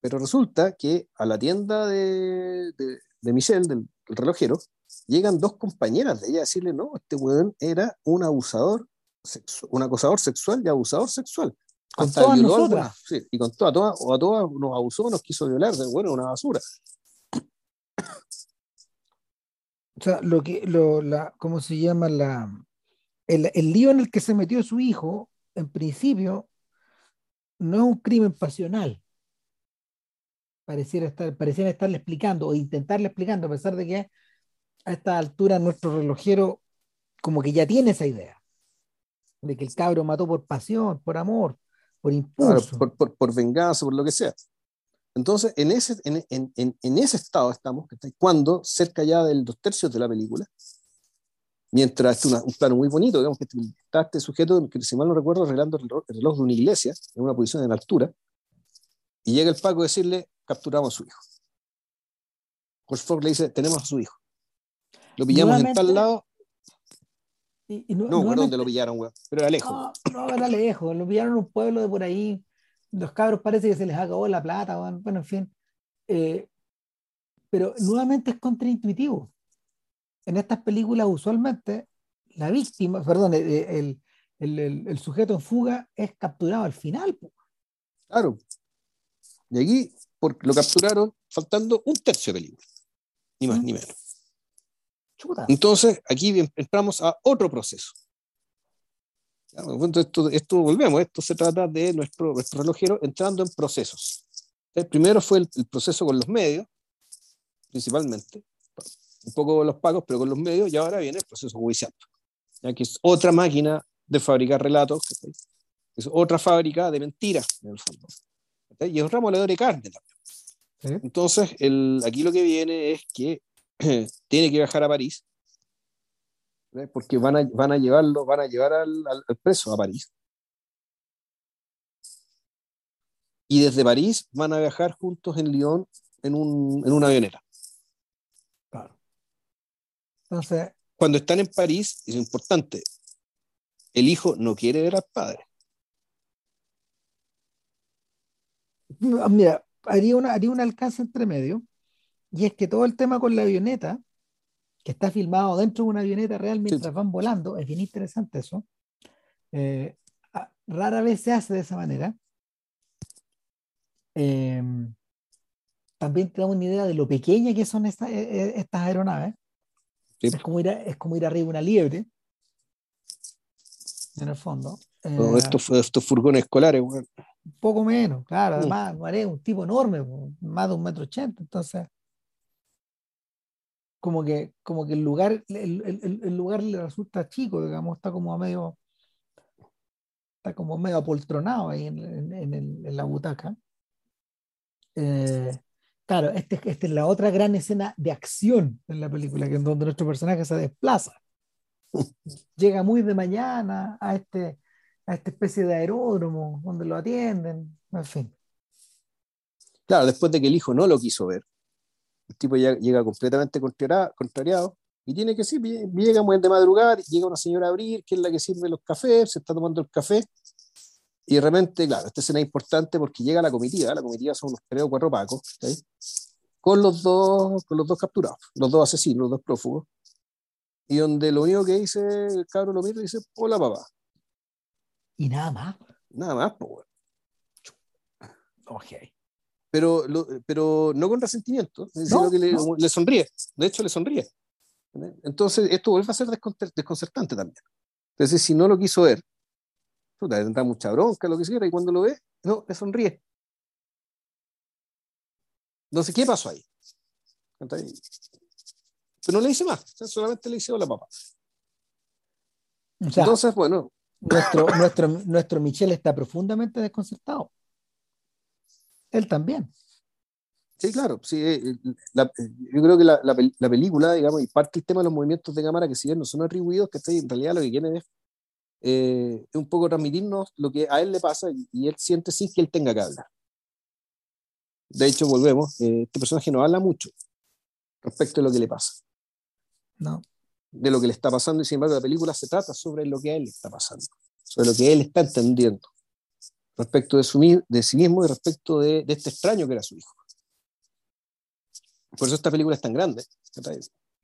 Pero resulta que a la tienda de, de, Michelle, del, relojero, llegan dos compañeras de ella a decirle, no, este weón era un abusador, un acosador sexual y abusador sexual. Con todas nosotras. sí, y con todas, todas, o a todas nos abusó, nos quiso violar, bueno, una basura. O sea, lo que, lo, la, ¿cómo se llama la, el, el, lío en el que se metió su hijo, en principio, no es un crimen pasional. Pareciera estar, pareciera estarle explicando o intentarle explicando, a pesar de que a esta altura nuestro relojero como que ya tiene esa idea de que el cabro mató por pasión, por amor, por impulso. por, por, por, venganza, por lo que sea. Entonces, en ese, en, en, en ese estado estamos, cuando cerca ya de dos tercios de la película, mientras es un plano muy bonito, digamos que está este sujeto, que si mal no recuerdo, arreglando el reloj, de una iglesia, en una posición en altura, y llega el Paco a decirle, capturamos a su hijo. Fox le dice, tenemos a su hijo. Lo pillamos en tal lado. Y, no, no dónde lo pillaron, güey, pero era lejos. No, no, era lejos, lo pillaron en un pueblo de por ahí. Los cabros parece que se les acabó la plata, bueno, en fin. Eh, pero nuevamente es contraintuitivo en estas películas usualmente la víctima, perdón, el, sujeto en fuga es capturado al final. Claro. Y aquí lo capturaron faltando un tercio de película, ni más ni menos. Entonces, aquí entramos a otro proceso. Esto, esto, volvemos, esto se trata de nuestro, nuestro relojero entrando en procesos. El primero fue el proceso con los medios, principalmente, un poco los pagos, pero con los medios, y ahora viene el proceso judicial, ya que es otra máquina de fabricar relatos, es otra fábrica de mentiras, en el fondo. Y es un remoledor de carne también. Entonces, el, aquí lo que viene es que tiene que viajar a París porque van a, van a llevarlo, van a llevar al, al, preso a París. Y desde París van a viajar juntos en Lyon en, un, en una avioneta. Entonces. Cuando están en París, es importante, el hijo no quiere ver al padre. Mira, haría, una, haría un alcance entre medio, y es que todo el tema con la avioneta que está filmado dentro de una avioneta real mientras van volando. Es bien interesante eso. Eh, rara vez se hace de esa manera. Em, también te da una idea de lo pequeña que son e, e, estas aeronaves. Es, como ir es como ir arriba una liebre. En el fondo. Eh, estos, estos, furgones escolares, Un poco menos, claro. Además, es un tipo enorme, más de un metro ochenta. Entonces, como que, como que el lugar, el, el, lugar le resulta chico, digamos, está como a medio, está como medio apoltronado ahí en, en, en la butaca. Eh, claro, esta este es la otra gran escena de acción en la película, que es donde nuestro personaje se desplaza. Llega muy de mañana a este, a esta especie de aeródromo donde lo atienden, en fin. Claro, después de que el hijo no lo quiso ver, el tipo ya llega completamente contrariado y tiene que sí, llega muy de madrugada, llega una señora a abrir, que es la que sirve los cafés, se está tomando el café, y de repente, claro, esta escena es importante porque llega la comitiva, la comitiva son unos tres o cuatro pacos, con los dos, con los dos capturados, los dos asesinos, los dos prófugos, y donde lo único que dice el cabro lo mira y dice, hola papá. Y nada más. Nada más, pues. Ok pero, pero no con resentimiento, sino que le, sonríe, de hecho le sonríe. Entonces, esto vuelve a ser desconcertante también. Entonces, si no lo quiso ver, puta, tendrá mucha bronca, lo que quiera, y cuando lo ve, no, le sonríe. Entonces, ¿qué pasó ahí? Pero no le dice más, solamente le dice hola papá. Entonces, bueno. Nuestro, nuestro, nuestro Michel está profundamente desconcertado. Él también. Sí, claro. Sí, eh, yo creo que la, la, película, digamos, y parte del tema de los movimientos de cámara, que si bien no son atribuidos, que en realidad lo que quieren es, es un poco transmitirnos lo que a él le pasa y, él siente sin que él tenga que hablar. De hecho, volvemos, este personaje no habla mucho respecto de lo que le pasa. No. De lo que le está pasando, y sin embargo, la película se trata sobre lo que a él le está pasando, sobre lo que él está entendiendo respecto de, su, de sí mismo y respecto de, de, este extraño que era su hijo. Por eso esta película es tan grande.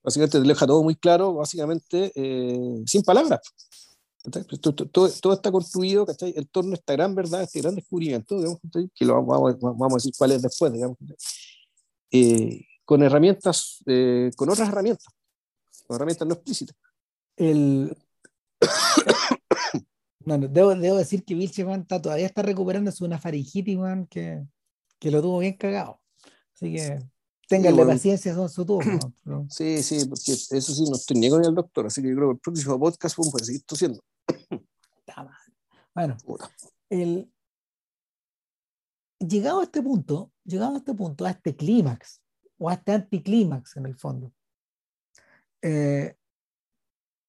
Básicamente te deja todo muy claro, básicamente eh, sin palabras. Todo, todo, todo, está construido en torno a esta gran verdad, este gran descubrimiento, digamos, que lo vamos, vamos, a decir cuál es después, digamos, eh, con herramientas, eh, con otras herramientas, con herramientas no explícitas. El, no, debo, debo, decir que Vilche está, todavía está recuperándose una faringitis que, que lo tuvo bien cagado. Así que ténganle paciencia con su turno. Sí, sí, porque eso sí, no estoy ni con el doctor, así que yo creo que el próximo podcast vamos a seguir tosiendo. Bueno, el, llegado a este punto, llegado a este punto, a este clímax, o a este anticlímax en el fondo, eh,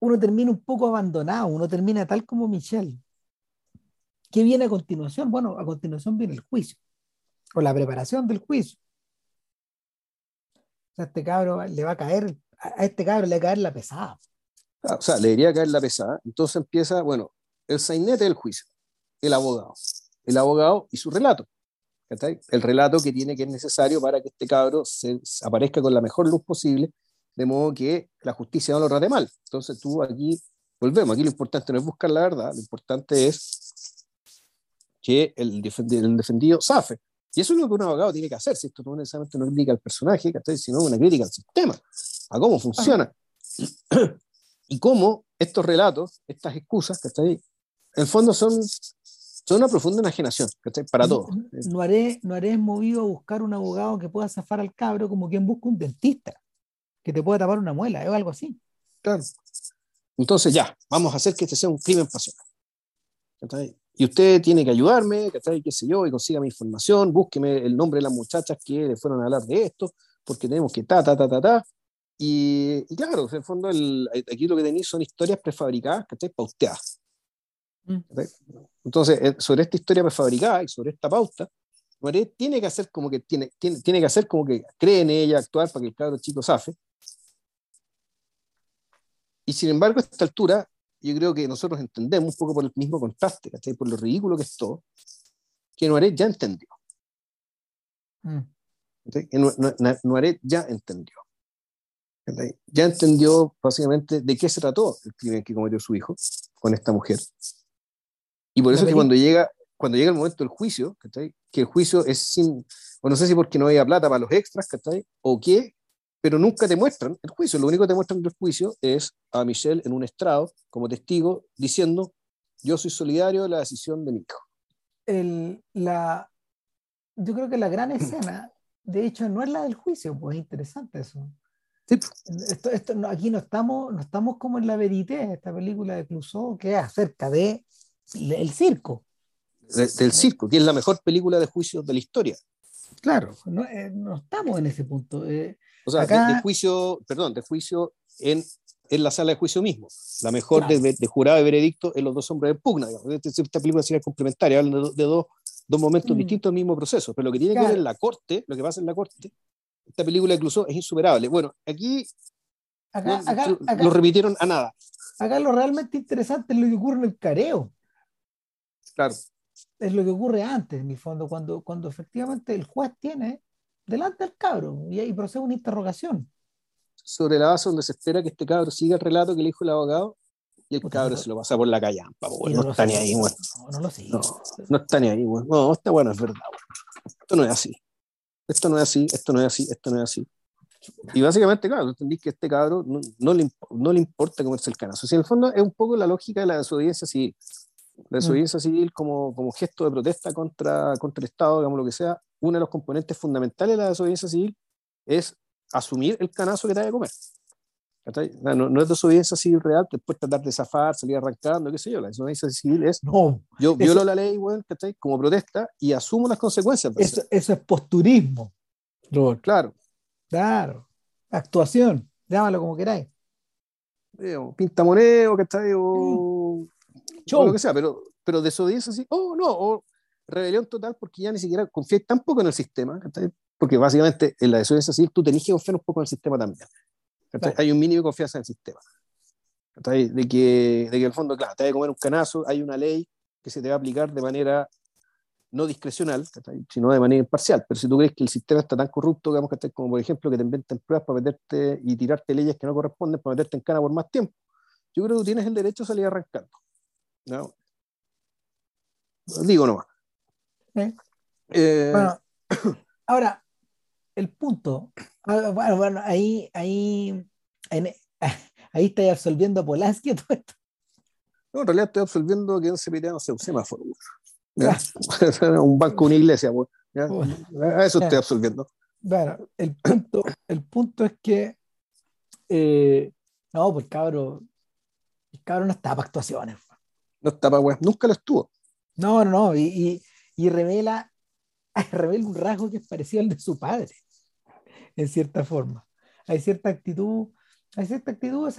uno termina un poco abandonado, uno termina tal como Michelle. ¿Qué viene a continuación? Bueno, a continuación viene el juicio, o la preparación del juicio. O sea, este cabro le va a caer, a este cabro le va a caer la pesada. Ah, o sea, le iría a caer la pesada. Entonces empieza, bueno, el sainete del juicio, el abogado. El abogado y su relato. El relato que tiene que es necesario para que este cabro se aparezca con la mejor luz posible de modo que la justicia no lo trate mal. Entonces tú aquí, volvemos, aquí lo importante no es buscar la verdad, lo importante es que el, defendido, el defendido safe. Y eso es lo que un abogado tiene que hacer, si esto no necesariamente no crítica al personaje, sino una crítica al sistema, a cómo funciona. Y cómo estos relatos, estas excusas, ¿cachai? en el fondo son, son una profunda enajenación para todos. No haré, no haré movido a buscar un abogado que pueda zafar al cabro como quien busca un dentista que te pueda tapar una muela, o algo así. Claro. Entonces ya, vamos a hacer que este sea un crimen pasional. Y usted tiene que ayudarme, qué sé yo, y consiga mi información, búsqueme el nombre de las muchachas que le fueron a hablar de esto, porque tenemos que ta, ta, ta, ta, ta. Y, y claro, en el fondo, el, aquí lo que tenéis son historias prefabricadas, ¿cachai? Pauteadas. Mm. Entonces, eh, sobre esta historia prefabricada y sobre esta pauta, Noiré tiene que hacer como que tiene, tiene, tiene que hacer como que cree en ella, actuar para que el cabro chico safe. Y sin embargo, a esta altura, yo creo que nosotros entendemos un poco por el mismo contraste, ¿cachai? por lo ridículo que es todo, que Noiré ya entendió. Mm. Noiré ya entendió. Ya entendió básicamente de qué se trató el crimen que cometió su hijo con esta mujer. Y por eso es que cuando llega, cuando llega el momento del juicio, que el juicio es sin, o no sé si porque no había plata para los extras, o qué, pero nunca te muestran el juicio. Lo único que te muestran del juicio es a Michelle en un estrado como testigo diciendo, yo soy solidario de la decisión de mi hijo. El, la, yo creo que la gran escena, de hecho, no es la del juicio, pues es interesante eso. Esto, esto, aquí no estamos, no estamos como en la verité, esta película de Clouseau, que es acerca de el circo. del circo, que es la mejor película de juicio de la historia. Claro, no, eh, no estamos en ese punto. Eh, o sea, de, juicio, perdón, de juicio en, en, la sala de juicio mismo. La mejor de, de, jurado de veredicto en los dos hombres de pugna. Esta, esta película sería complementaria, hablan de, dos, dos, momentos mm. distintos del mismo proceso. Pero lo que tiene que ver en la corte, lo que pasa en la corte, esta película incluso es insuperable. Bueno, aquí acá, lo repitieron a nada. Acá lo realmente interesante es lo que ocurre en el careo. Claro. Es lo que ocurre antes, en mi fondo, cuando, cuando efectivamente el juez tiene delante al cabro y ahí procede una interrogación. Sobre la base donde se espera que este cabro siga el relato que le dijo el abogado y el cabro se lo pasa por la callampa. no, está ni ahí, bueno. No, no lo sigue. No, está ni ahí, bueno. No, está bueno, es verdad. Esto no es así esto no es así, esto no es así, esto no es así. Y básicamente, claro, entendí que este cabro no, no, le, no le importa comerse el canazo. Si en el fondo es un poco la lógica de la desobediencia civil. La desobediencia civil como, como gesto de protesta contra, contra el Estado, digamos lo que sea, uno de los componentes fundamentales de la desobediencia civil es asumir el canazo que te vaya a comer. No, no, es desobediencia civil real, después tratar de zafar, salir arrancando, qué sé yo. La desobediencia civil es. No, yo violo la ley, bueno, como protesta y asumo las consecuencias. Eso, eso, es posturismo. Claro. Claro. Actuación, llámalo como queráis. Pintamoneo, ¿cachai? O, mm. o lo que sea, pero, pero desobediencia sí. Oh, no, o rebelión total porque ya ni siquiera confías tampoco en el sistema, ¿cachai? Porque básicamente en la desobediencia civil tú tenés que confiar un poco en el sistema también. Hay un mínimo de confianza en el sistema. De que, de que en el fondo, claro, te va a comer un canazo, hay una ley que se te va a aplicar de manera no discrecional, sino de manera imparcial. Pero si tú crees que el sistema está tan corrupto, digamos, como por ejemplo que te inventen pruebas para meterte y tirarte leyes que no corresponden para meterte en cana por más tiempo, yo creo que tú tienes el derecho a salir arrancando. ¿no? Digo nomás. Eh, bueno, ahora, el punto, ah, bueno, bueno, ahí, ahí, ahí estáis absolviendo a Polanski todo esto. No, en realidad estoy absolviendo que no se pide, no sé, un semáforo. un banco, una iglesia. A eso estoy absolviendo. Bueno, el punto, el punto es que eh, no, pues cabro, el cabro no está para actuaciones. No está para nunca lo estuvo. No, no, no, y, y, y revela, revela un rasgo que es parecido al de su padre en cierta forma. Hay cierta actitud, hay cierta actitud,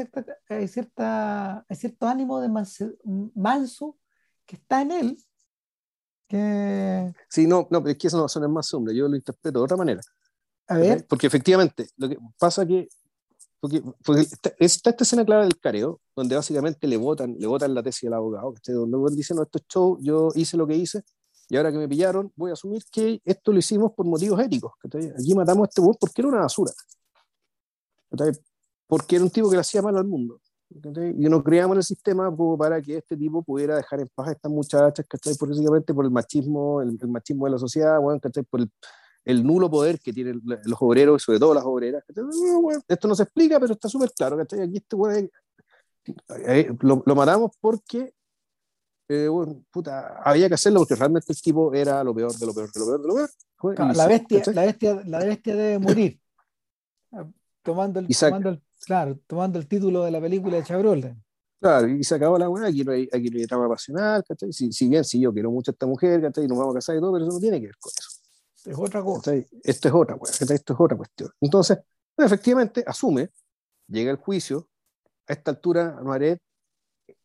hay, cierta, hay cierto ánimo de manso, que está en él. Que... Sí, no, no, pero es que eso no son más sombra, yo lo interpreto de otra manera. A ver. Porque efectivamente, lo que pasa que porque, está, esta escena clara del careo, donde básicamente le votan, le votan la tesis al abogado, donde dice, no, esto es show, yo hice lo que hice, y ahora que me pillaron, voy a asumir que esto lo hicimos por motivos éticos. Aquí matamos a este buen porque era una basura. Porque era un tipo que le hacía mal al mundo. Y no creamos el sistema para que este tipo pudiera dejar en paz a estas muchachas, ¿cachai? Básicamente por el machismo, el, machismo de la sociedad, bueno, Por el, el, nulo poder que tienen los obreros, sobre todo las obreras. esto no se explica, pero está súper claro, Aquí este eh, lo, lo matamos porque eh, puta, había que hacerlo porque realmente el tipo era lo peor de lo peor de lo peor de lo peor. la, bestia, la, bestia, la bestia debe morir. tomando, el, tomando, el, claro, tomando el título de la película de Chabrol. Claro, y se acabó la weá, aquí no hay, aquí no hay trama pasional, ¿cachai? Si, si, bien, si yo quiero mucho a esta mujer, ¿cachai? Nos vamos a casar y todo, pero eso no tiene que ver con eso. Es otra cosa. Esto es otra weá, Esto es otra cuestión. Entonces, efectivamente, asume llega el juicio, a esta altura Noiret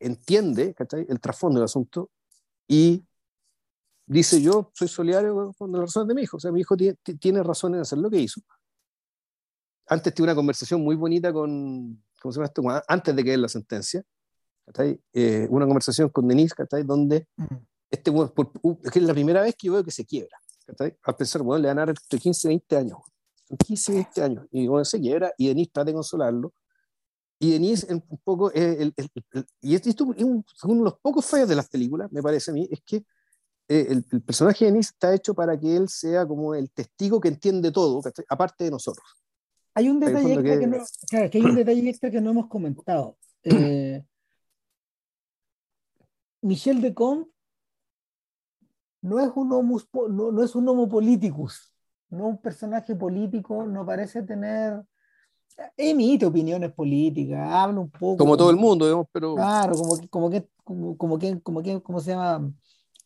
entiende el trasfondo del asunto y dice yo soy solidario con las razones de mi hijo, o sea, mi hijo tiene, razón en hacer lo que hizo. Antes tuve una conversación muy bonita con, ¿cómo se llama esto? Antes de que la sentencia, eh, una conversación con Denise, donde este, es la primera vez que yo veo que se quiebra. Al pensar, bueno, le van a dar entre 15 y 20 años. 15 y 20 años. Y bueno, se quiebra y Denise trata de consolarlo. Y Denise, un poco, el, y esto es uno de los pocos fallos de las películas, me parece a mí, es que eh, el, personaje de Denise está hecho para que él sea como el testigo que entiende todo, aparte de nosotros. Hay un detalle extra que, no, claro, que hay un detalle extra que no hemos comentado. Eh, Michel de Comte no es un homo, no, no es un homo politicus, no un personaje político, no parece tener emite opiniones políticas, habla un poco. Como todo el mundo, digamos, pero. Claro, como que, como que, como, como que, como que, ¿cómo se llama?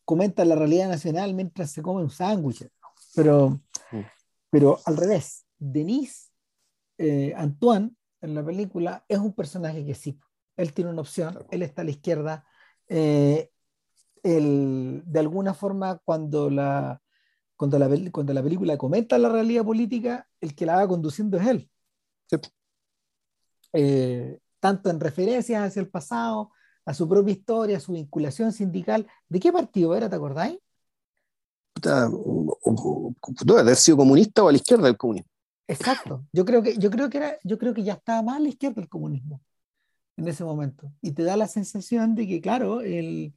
Comenta la realidad nacional mientras se come un sándwich. Pero, mm. pero al revés, Denise eh, Antoine en la película es un personaje que sí, él tiene una opción, él está a la izquierda. Eh, de alguna forma, cuando la, cuando, la, cuando la película comenta la realidad política, el que la va conduciendo es él. Eh, tanto en referencias hacia el pasado, a su propia historia, a su vinculación sindical. ¿De qué partido era, te acordáis? Debe haber sido comunista o a la izquierda del comunismo. Exacto. Yo creo que, yo creo que era, yo creo que ya estaba más a la izquierda del comunismo en ese momento. Y te da la sensación de que, claro, él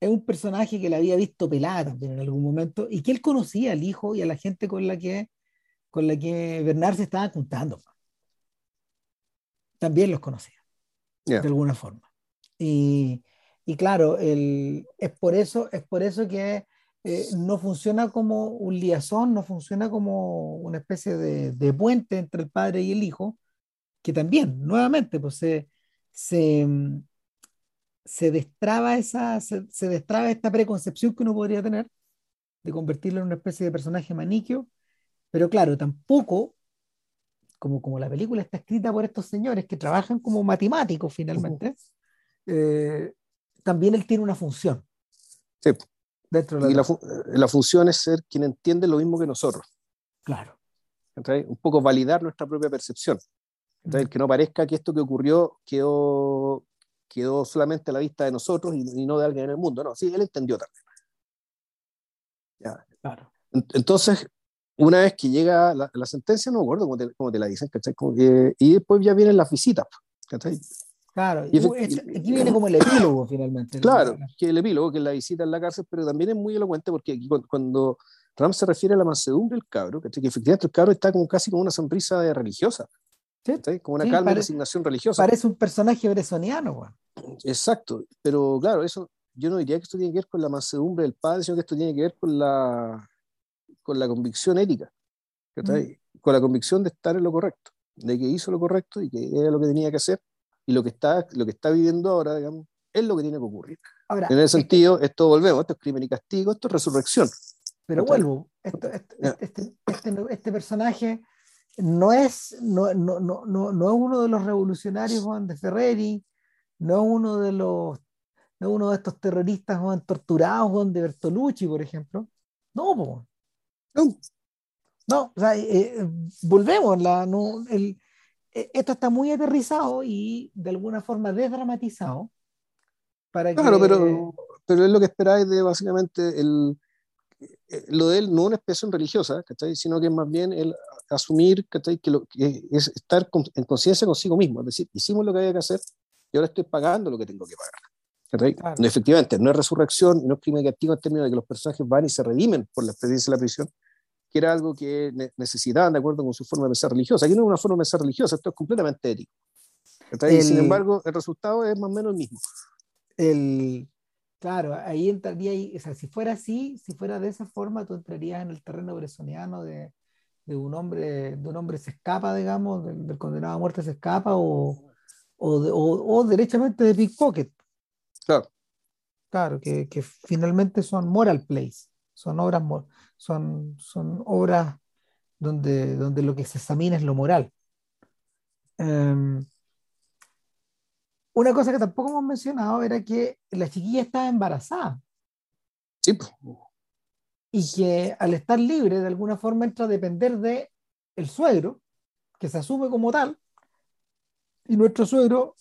es un personaje que la había visto pelada también en algún momento y que él conocía al hijo y a la gente con la que, con la que Bernard se estaba juntando. También los conocía, de alguna forma. Y, y claro, el, es, por eso, es por eso que eh, no funciona como un liazón, no funciona como una especie de, de, puente entre el padre y el hijo, que también, nuevamente, pues se, se, se destraba esa, se, se, destraba esta preconcepción que uno podría tener de convertirlo en una especie de personaje maniquio, pero claro, tampoco, como, como la película está escrita por estos señores que trabajan como matemáticos finalmente, eh, también él tiene una función. Sí. Dentro de la, y la, función es ser quien entiende lo mismo que nosotros. Claro. Un poco validar nuestra propia percepción. el Que no parezca que esto que ocurrió quedó quedó solamente a la vista de nosotros y, no de alguien en el mundo. No, sí, él entendió también. Claro. Entonces, una vez que llega la, sentencia, no me acuerdo cómo te, la dicen, ¿cachai? y después ya vienen las visitas, ¿cachai? Claro, y aquí viene como el epílogo finalmente. Claro, que el epílogo, que es la visita en la cárcel, pero también es muy elocuente porque aquí cuando, Ram se refiere a la mansedumbre del cabro, ¿cachai? que efectivamente el cabro está como casi con una sonrisa de religiosa. Como una calma y resignación religiosa. Parece un personaje bresoniano, Exacto, pero claro, eso yo no diría que esto tiene que ver con la mansedumbre del padre, sino que esto tiene que ver con la, con la convicción ética, mm. con la convicción de estar en lo correcto, de que hizo lo correcto y que era lo que tenía que hacer, y lo que está, lo que está viviendo ahora, digamos, es lo que tiene que ocurrir. Ahora, en ese sentido, esto volvemos, esto es crimen y castigo, esto es resurrección. Pero vuelvo, este, este, este personaje no es, no, no, no, no, no es uno de los revolucionarios Juan de Ferreri, no es uno de los no uno de estos terroristas Juan, torturados Juan de Bertolucci, por ejemplo. No, no. No, o sea, eh, eh, volvemos, la, no, el, eh, esto está muy aterrizado y de alguna forma desdramatizado. Para claro, pero, pero es lo que esperáis de básicamente el, eh, lo de él no una expresión religiosa, sino que es más bien el asumir que, lo, que es estar en conciencia consigo mismo, es decir, hicimos lo que había que hacer y ahora estoy pagando lo que tengo que pagar. Efectivamente, no es resurrección, no es crimen castigo en términos de que los personajes van y se redimen por la experiencia de la prisión, que era algo que necesitaban de acuerdo con su forma de pensar religiosa. Aquí no es una forma de pensar religiosa, esto es completamente ético. sin embargo, el resultado es más o menos el mismo. El, Claro, ahí entraría, o sea, si fuera así, si fuera de esa forma, tú entrarías en el terreno bresoniano de, de un hombre, de un hombre se escapa, digamos, del, condenado a muerte se escapa, o, o, o, derechamente de pickpocket. Claro. Claro, que, que, finalmente son moral plays, son obras, son, son obras donde, donde lo que se examina es lo moral. em, una cosa que tampoco hemos mencionado era que la chiquilla estaba embarazada. Sí. Y que al estar libre, de alguna forma entra a depender de el suegro, que se asume como tal, y nuestro suegro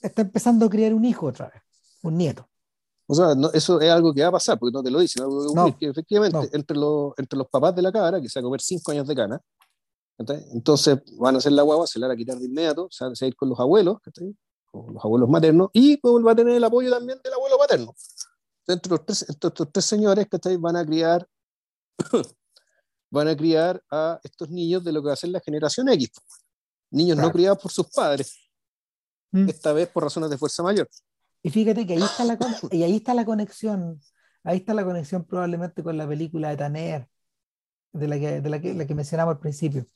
está empezando a criar un hijo otra vez, un nieto. O sea, eso es algo que va a pasar, porque no te lo dicen, algo que, efectivamente entre, los, entre los papás de la cabra, que se va a comer cinco años de cana, entonces van a hacer la guagua, se la van a quitar de inmediato, se van a ir con los abuelos, con los abuelos maternos, y pues, va a tener el apoyo también del abuelo paterno. Entre, los tres, estos tres señores que van a criar van a criar a estos niños de lo que va a ser la generación X. Niños no criados por sus padres, mm. esta vez por razones de fuerza mayor. Y fíjate que ahí está la, y ahí está la conexión, ahí está la conexión probablemente con la película de Tanner, de la que, de la que, la que mencionamos al principio.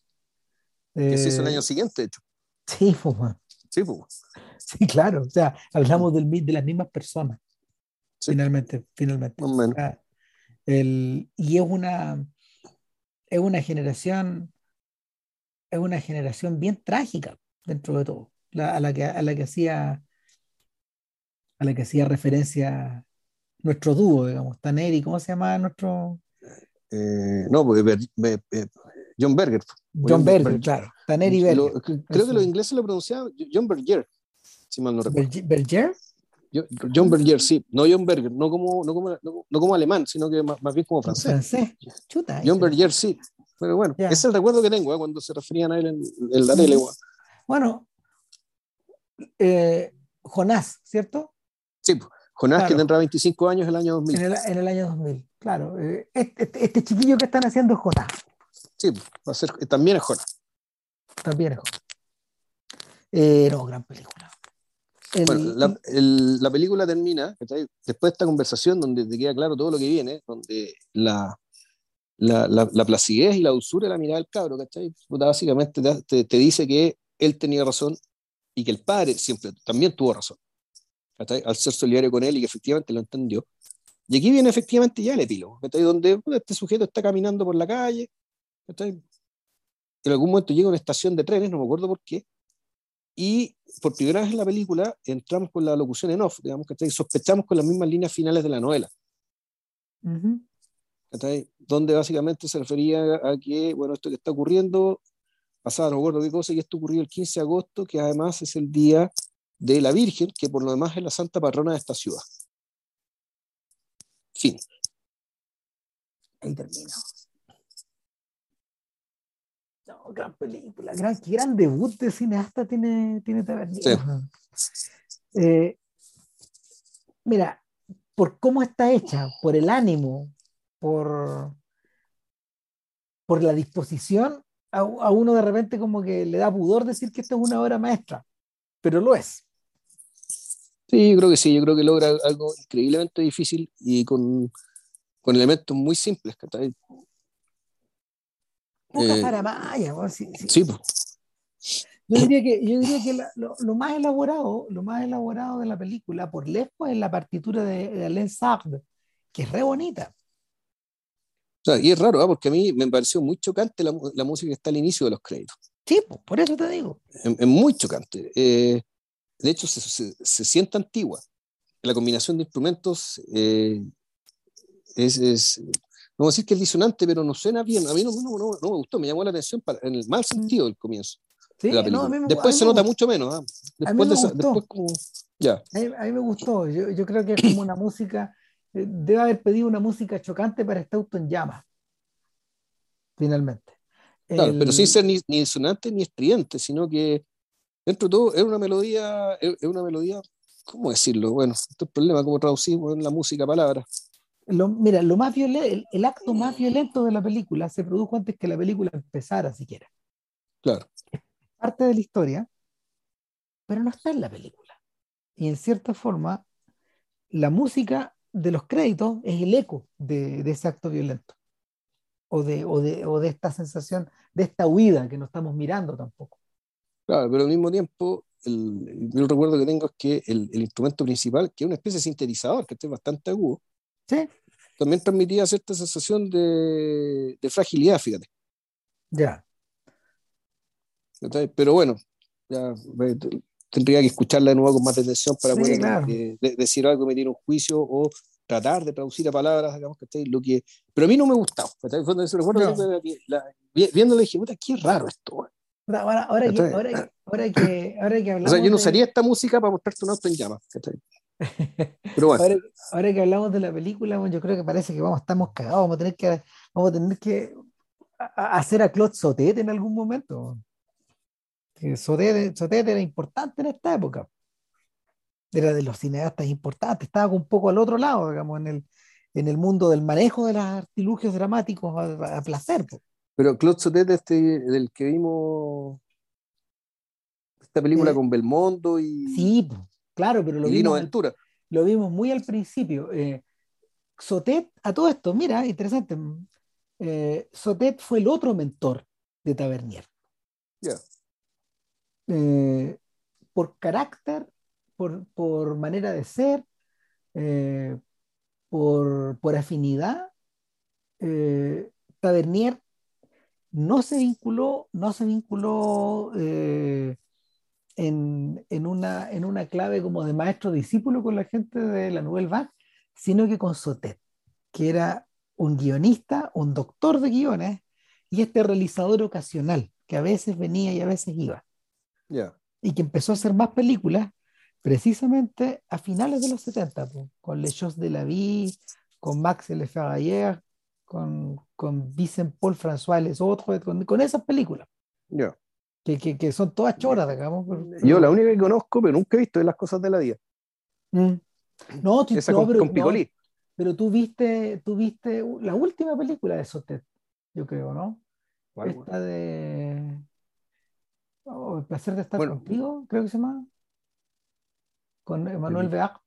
Que se hizo el año siguiente, de hecho. Sí, pues, Sí, pues. Sí, claro. O sea, hablamos del, de las mismas personas. Finalmente, finalmente. el, y es una, es una generación, es una generación bien trágica dentro de todo, a, la que, a la que hacía a la que hacía referencia nuestro dúo, digamos, Taneri, ¿cómo se llama nuestro? Eh, no, porque John Berger. John, Berger, claro. Taneri Berger. creo que los ingleses lo pronunciaban John Berger, si mal no recuerdo. ¿Berger? John Berger, sí, no John Berger, no como, no como, no, como alemán, sino que más, bien como francés. Francés, chuta. John Berger, sí. Pero bueno, es el recuerdo que tengo ¿eh? cuando se referían a él en, la tele. Bueno, eh, Jonás, ¿cierto? Sí, Jonás que tendrá 25 años el año 2000. En el, año 2000, claro. Eh, este, este, este, chiquillo que están haciendo es Jonás. Sí, va a ser, también es Jonás. También es Jonás. Eh, no, gran película. bueno, la, la, película termina después de esta conversación donde te queda claro todo lo que viene, donde la, la, la, placidez y la dulzura de la mirada del cabro, ¿cachai? básicamente te, te, dice que él tenía razón y que el padre siempre también tuvo razón al ser solidario con él y que efectivamente lo entendió. Y aquí viene efectivamente ya el epílogo, donde este sujeto está caminando por la calle, en algún momento llega a una estación de trenes, no me acuerdo por qué, y por primera vez en la película entramos con la locución en off, digamos, que sospechamos con las mismas líneas finales de la novela. Donde básicamente se refería a que, bueno, esto que está ocurriendo, pasaba, no recuerdo qué cosa, y esto ocurrió el 15 de agosto, que además es el día de la Virgen, que por lo demás es la santa patrona de esta ciudad. Fin. Ahí termino. No, gran película, gran, gran debut de cineasta tiene, tiene eh, mira, por cómo está hecha, por el ánimo, por, por la disposición, a, a, uno de repente como que le da pudor decir que esto es una obra maestra, pero lo es. Sí, yo creo que sí, yo creo que logra algo increíblemente difícil y con, con elementos muy simples. ¿cachai? Poca eh, sí, sí. pues. Yo diría que, yo diría que lo, lo, más elaborado, lo más elaborado de la película, por lejos, es la partitura de, de Alain Sard, que es re bonita. O sea, y es raro, ¿eh? porque a mí me pareció muy chocante la, la, música que está al inicio de los créditos. Sí, por eso te digo. Es, muy chocante. Eh, de hecho, se, se, siente antigua. La combinación de instrumentos eh, es, es, no voy a decir que es disonante, pero no suena bien. A mí no, no, no, no me gustó, me llamó la atención para, en el mal mm. sentido del comienzo. de la película. después se nota mucho menos. ¿ah? Después, de después como, ya. A, mí, me gustó. Yo, yo, creo que es como una música. Eh, debe haber pedido una música chocante para este auto en llamas. Finalmente. Claro, pero sin ser ni, ni disonante ni estridente, sino que dentro de todo, es una melodía, es una melodía, ¿cómo decirlo? Bueno, este es el problema, cómo traducimos en la música palabras. Lo, mira, lo más el, el, acto más violento de la película se produjo antes que la película empezara siquiera. Claro. Es parte de la historia, pero no está en la película. Y en cierta forma, la música de los créditos es el eco de, de ese acto violento. O de, o, de, o de esta sensación, de esta huida que no estamos mirando tampoco. Claro, pero al mismo tiempo, el, el recuerdo que tengo es que el, el, instrumento principal, que es una especie de sintetizador, que es bastante agudo, ¿Sí? también transmitía cierta sensación de, de fragilidad, fíjate. Ya. Pero bueno, ya, tendría que escucharla de nuevo con más atención para poder eh, decir algo, emitir un juicio o tratar de traducir a palabras, digamos, que lo que... Pero a mí no me gustaba. No. Viéndolo dije, puta, qué raro esto. Ahora, ahora, que, ahora, ahora, que, ahora que hablamos. O sea, yo no usaría esta música para mostrarte un auto en llamas. Pero bueno. ahora, que hablamos de la película, yo creo que parece que vamos, estamos cagados. Vamos a tener que, vamos a tener que hacer a Claude Sotet en algún momento. Sotet, Sotet era importante en esta época. Era de los cineastas importantes. Estaba un poco al otro lado, digamos, en el, en el mundo del manejo de los artilugios dramáticos a, placer. Pero Claude Sotet, este, del que vimos esta película eh, con Belmondo y. Sí, claro, pero lo vimos. Lo vimos muy al principio. Eh, Sotet, a todo esto, mira, interesante. Eh, Sotet fue el otro mentor de Tavernier. Eh, por carácter, por, por, manera de ser, por, por, afinidad, Tavernier no se vinculó, no se vinculó eh, en, una, en una clave como de maestro-discípulo con la gente de la Nouvelle Vague, sino que con Sotet, que era un guionista, un doctor de guiones y este realizador ocasional, que a veces venía y a veces iba. Y que empezó a hacer más películas precisamente a finales de los 70, con Les Choses de la Vie, con Max Le Ferrailleur, con, con Vincent Paul François Les Autres, con, con esas películas. Que, que, que, son todas choras, digamos. Yo la única que conozco, pero nunca he visto, es Las Cosas de la Día. Mm. No, Esa no, con, pero, con Picolí. pero tú viste, tú viste la última película de Sotet, yo creo, ¿no? Esta de... Oh, el placer de estar contigo, creo que se llama. Con Emmanuel Beact.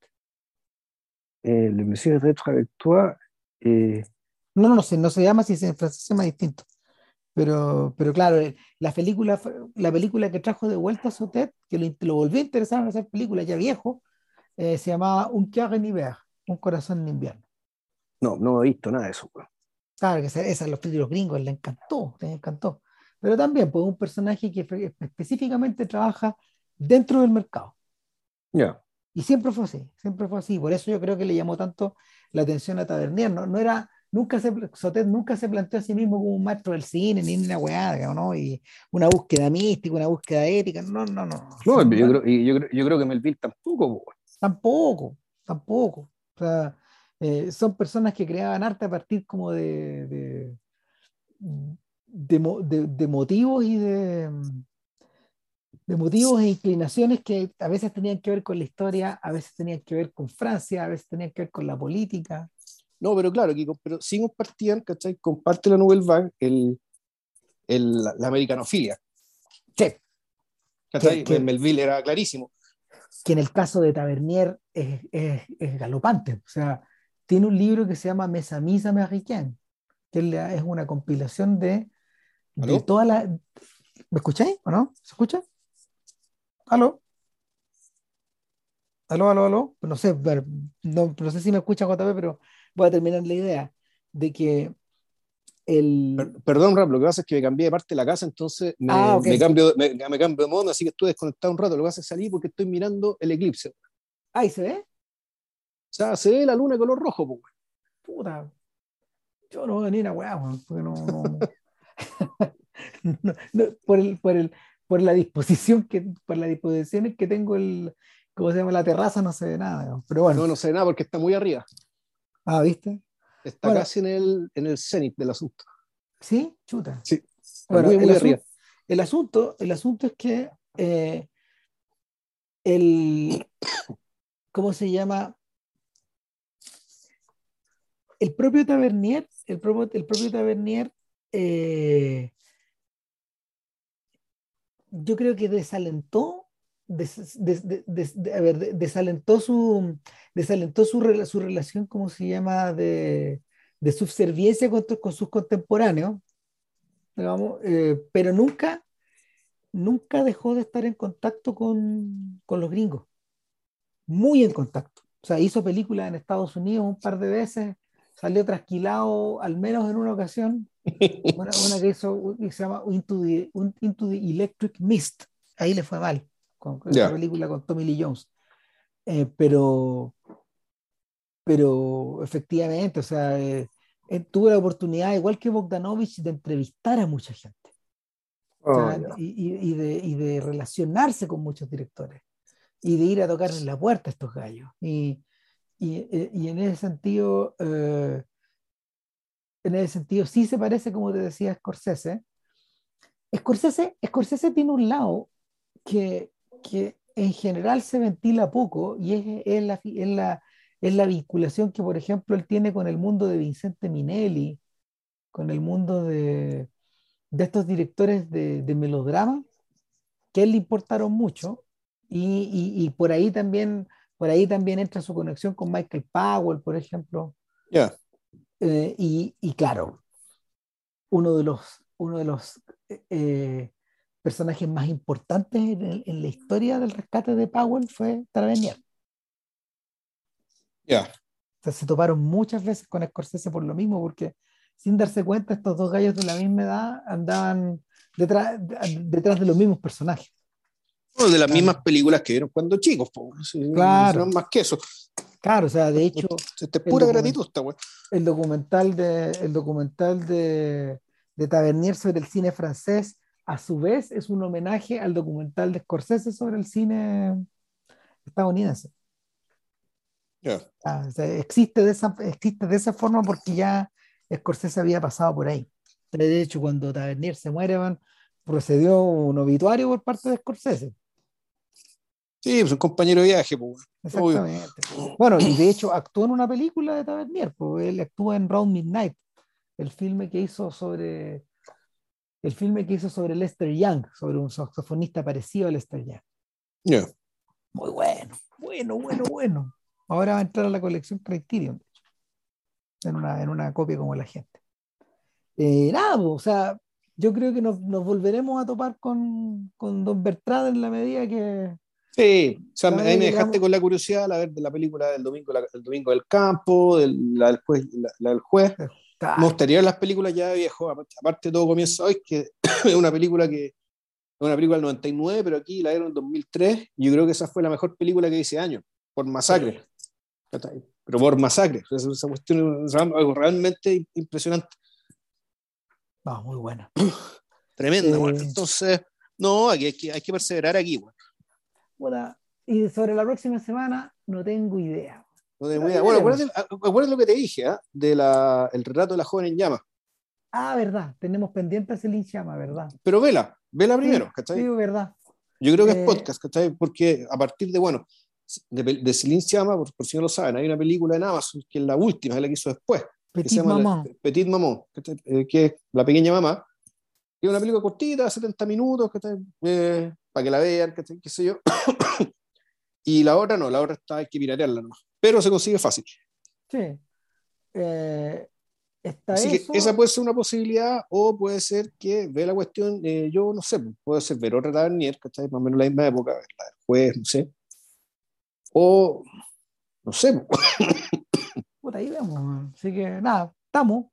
Eh, le placer d'être avec toi. Eh, no, no, no sé, no se llama así, en francés se llama distinto. Pero, pero claro, eh, la película, la película que trajo de vuelta a Sotet, que lo, lo volvió a interesar en hacer película ya viejo, eh, se llamaba Un cœur en hiver, Un corazón en invierno. No, no he visto nada de eso. Claro, que esa, a los, los gringos le encantó, les encantó. Pero también, pues, un personaje que específicamente trabaja dentro del mercado. Ya. Y siempre fue así, siempre fue así. Por eso yo creo que le llamó tanto la atención a Tavernier. No, no era nunca se, Sotet nunca se planteó a sí mismo como un maestro del cine, ni una weá, ¿no? Y una búsqueda mística, una búsqueda ética, no, no, no. No, yo creo, yo, yo creo que Melville tampoco. Tampoco, tampoco. O sea, eh, son personas que creaban arte a partir como de, de, de, de motivos y de, de motivos e inclinaciones que a veces tenían que ver con la historia, a veces tenían que ver con Francia, a veces tenían que ver con la política. No, pero claro, aquí, pero sí compartían, ¿cachai? Comparte la Nouvelle Vague el, el, la americanofilia. Sí. ¿Cachai? Que, Melville era clarísimo. Que en el caso de Tavernier es, es, es, galopante. O sea, tiene un libro que se llama Mesamis Américaine, que es una compilación de, de toda la. ¿Me escucháis o no? ¿Se escucha? ¿Aló? ¿Aló, aló, aló? No sé, no, no sé si me escucha JP, pero voy a terminar la idea de que el... Perdón, Rap, lo que pasa es que me cambié de parte de la casa, entonces me, ah, me cambio, me, me, cambio de modo, así que estoy desconectado un rato. Lo que pasa es salir porque estoy mirando el eclipse. Ahí se ve. O sea, se ve la luna de color rojo, pues. Puta. Yo no voy a venir a weá, porque no, no, no, por, el, por, el, por la disposición que, por las disposiciones que tengo el, ¿cómo se llama? La terraza no se ve nada, pero bueno. No, no se ve nada porque está muy arriba. Ah, ¿viste? Está casi en el, en el cenit del asunto. ¿Sí? Chuta. Sí. Bueno, muy, el, asunto, el, asunto, el asunto es que eh, el, ¿cómo se llama? El propio Tavernier, el propio, el propio Tavernier, eh, yo creo que desalentó desalentó su, desalentó su, su relación, ¿cómo se llama?, de, de subserviencia con, con sus contemporáneos, eh, pero nunca, nunca dejó de estar en contacto con, con los gringos, muy en contacto. O sea, hizo películas en Estados Unidos un par de veces, salió trasquilado al menos en una ocasión, una, que hizo que se llama Into the, Into the Electric Mist, ahí le fue mal con, con esa película con Tommy Lee Jones. Eh, pero, pero efectivamente, o sea, eh, eh, tuve la oportunidad, igual que Bogdanovich, de entrevistar a mucha gente. Oh, y, de, y, de, relacionarse con muchos directores y de ir a tocarles la puerta a estos gallos. Y, y en ese sentido, en ese sentido sí se parece, como te decía, Scorsese. Scorsese, Scorsese tiene un lado que, que en general se ventila poco y es, es, la, es, la, es la vinculación que, por ejemplo, él tiene con el mundo de Vicente Minelli, con el mundo de, de estos directores de, de, melodrama, que a él le importaron mucho, y, y, y, por, ahí también, por ahí también entra su conexión con Michael Powell, por ejemplo. Yeah. Eh, y, y, claro, uno de los, uno de los eh, personajes más importantes en, la historia del rescate de Powell fue Tavernier. Ya. se toparon muchas veces con Scorsese por lo mismo, porque sin darse cuenta, estos dos gallos de la misma edad andaban detrás, detrás de los mismos personajes. de las mismas películas que vieron cuando chicos, claro. No más que eso. Claro, o sea, de hecho. Este es pura gratitud, esta El documental de, el documental de, de Tavernier sobre el cine francés a su vez es un homenaje al documental de Scorsese sobre el cine estadounidense. Ah, existe, de esa, existe de esa forma porque ya Scorsese había pasado por ahí. De hecho, cuando Tavernier se muere, procedió un obituario por parte de Scorsese. Sí, pues un compañero de viaje. Pues, Exactamente. Bueno, y de hecho actuó en una película de Tavernier, pues él actúa en Round Midnight, el filme que hizo sobre el filme que hizo sobre Lester Young, sobre un saxofonista parecido a Lester Young. Muy bueno, bueno, bueno, bueno. Ahora va a entrar a la colección Criterion, en una, en una copia como la gente. Eh, nada, pues, o sea, yo creo que nos, nos volveremos a topar con, con, Don Bertrand en la medida que. Sí, o sea, ahí me dejaste con la curiosidad la ver de la película del domingo, el domingo del campo, del, la, del juez, la, del juez. Me gustaría las películas ya de viejo, aparte todo comienza hoy, que es una película que es una película del 99, pero aquí la dieron en 2003, y yo creo que esa fue la mejor película que hice año, por masacre. Pero por masacre, esa, cuestión es algo realmente impresionante. Ah, muy buena. Tremenda, eh, entonces, no, hay que, hay que perseverar aquí. Bueno. Y sobre la próxima semana, no tengo idea. Bueno, acuérdate, lo que te dije, ¿ah? de la, el retrato de la joven en llama. Ah, verdad, tenemos pendiente a Celine Llama, ¿verdad? Pero vela, vela primero, ¿cachai? Sí, verdad. Yo creo que es eh, podcast, ¿cachai? Porque a partir de, bueno, de, de Celine Llama, por, por, si no lo saben, hay una película en Amazon que es la última, es la que hizo después. Petit Mamá. Petit Mamá, eh, que es la pequeña mamá. Es una película cortita, 70 minutos, eh, para que la vean, qué sé yo. y la otra no, la otra está, hay que piratearla ¿no? pero se consigue fácil. Sí. Eh, está Así que esa puede ser una posibilidad, o puede ser que ve la cuestión, eh, yo no sé, puede ser ver otra Tavernier, que está más o menos en la misma época, la del juez, no sé. O, no sé. Puta, ahí vemos. Así que nada, estamos.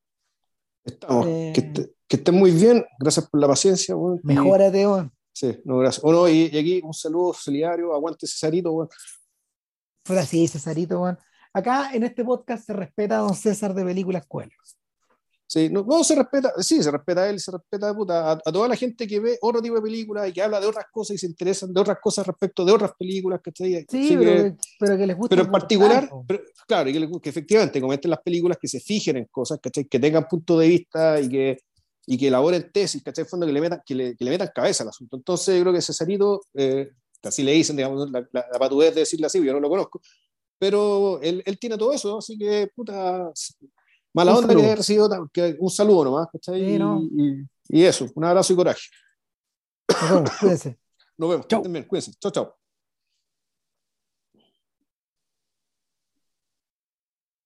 Estamos. Eh, que, que estén muy bien, gracias por la paciencia. Bueno, Mejórate, bueno. Sí, no, gracias. Oh, y, y, aquí un saludo solidario, aguante Cesarito, bueno. Fue así, Cesarito, bueno. Acá en este podcast se respeta a don César de Películas Cuelos. Sí, no, no, se respeta, sí, se respeta a él, se respeta a, puta, a, toda la gente que ve otro tipo de películas y que habla de otras cosas y se interesan de otras cosas respecto de otras películas, ¿cachai? Sí, pero, que, pero, que les gusta. Pero en particular, claro, y que, que, efectivamente comenten las películas que se fijen en cosas, ¿cachai? Que tengan punto de vista y que, y que elaboren tesis, ¿cachai? Fondo que le metan, que le, que le metan cabeza al asunto. Entonces, yo creo que Cesarito, eh, así le dicen, digamos, la, la, la, patudez de decirle así, yo no lo conozco, pero él, él tiene todo eso, así que, puta, mala onda que haya recibido que, un saludo nomás, ¿cachai? Sí, no. y, y, eso, un abrazo y coraje. Nos vemos, cuídense. Nos vemos, chao. cuídense, chao, chao.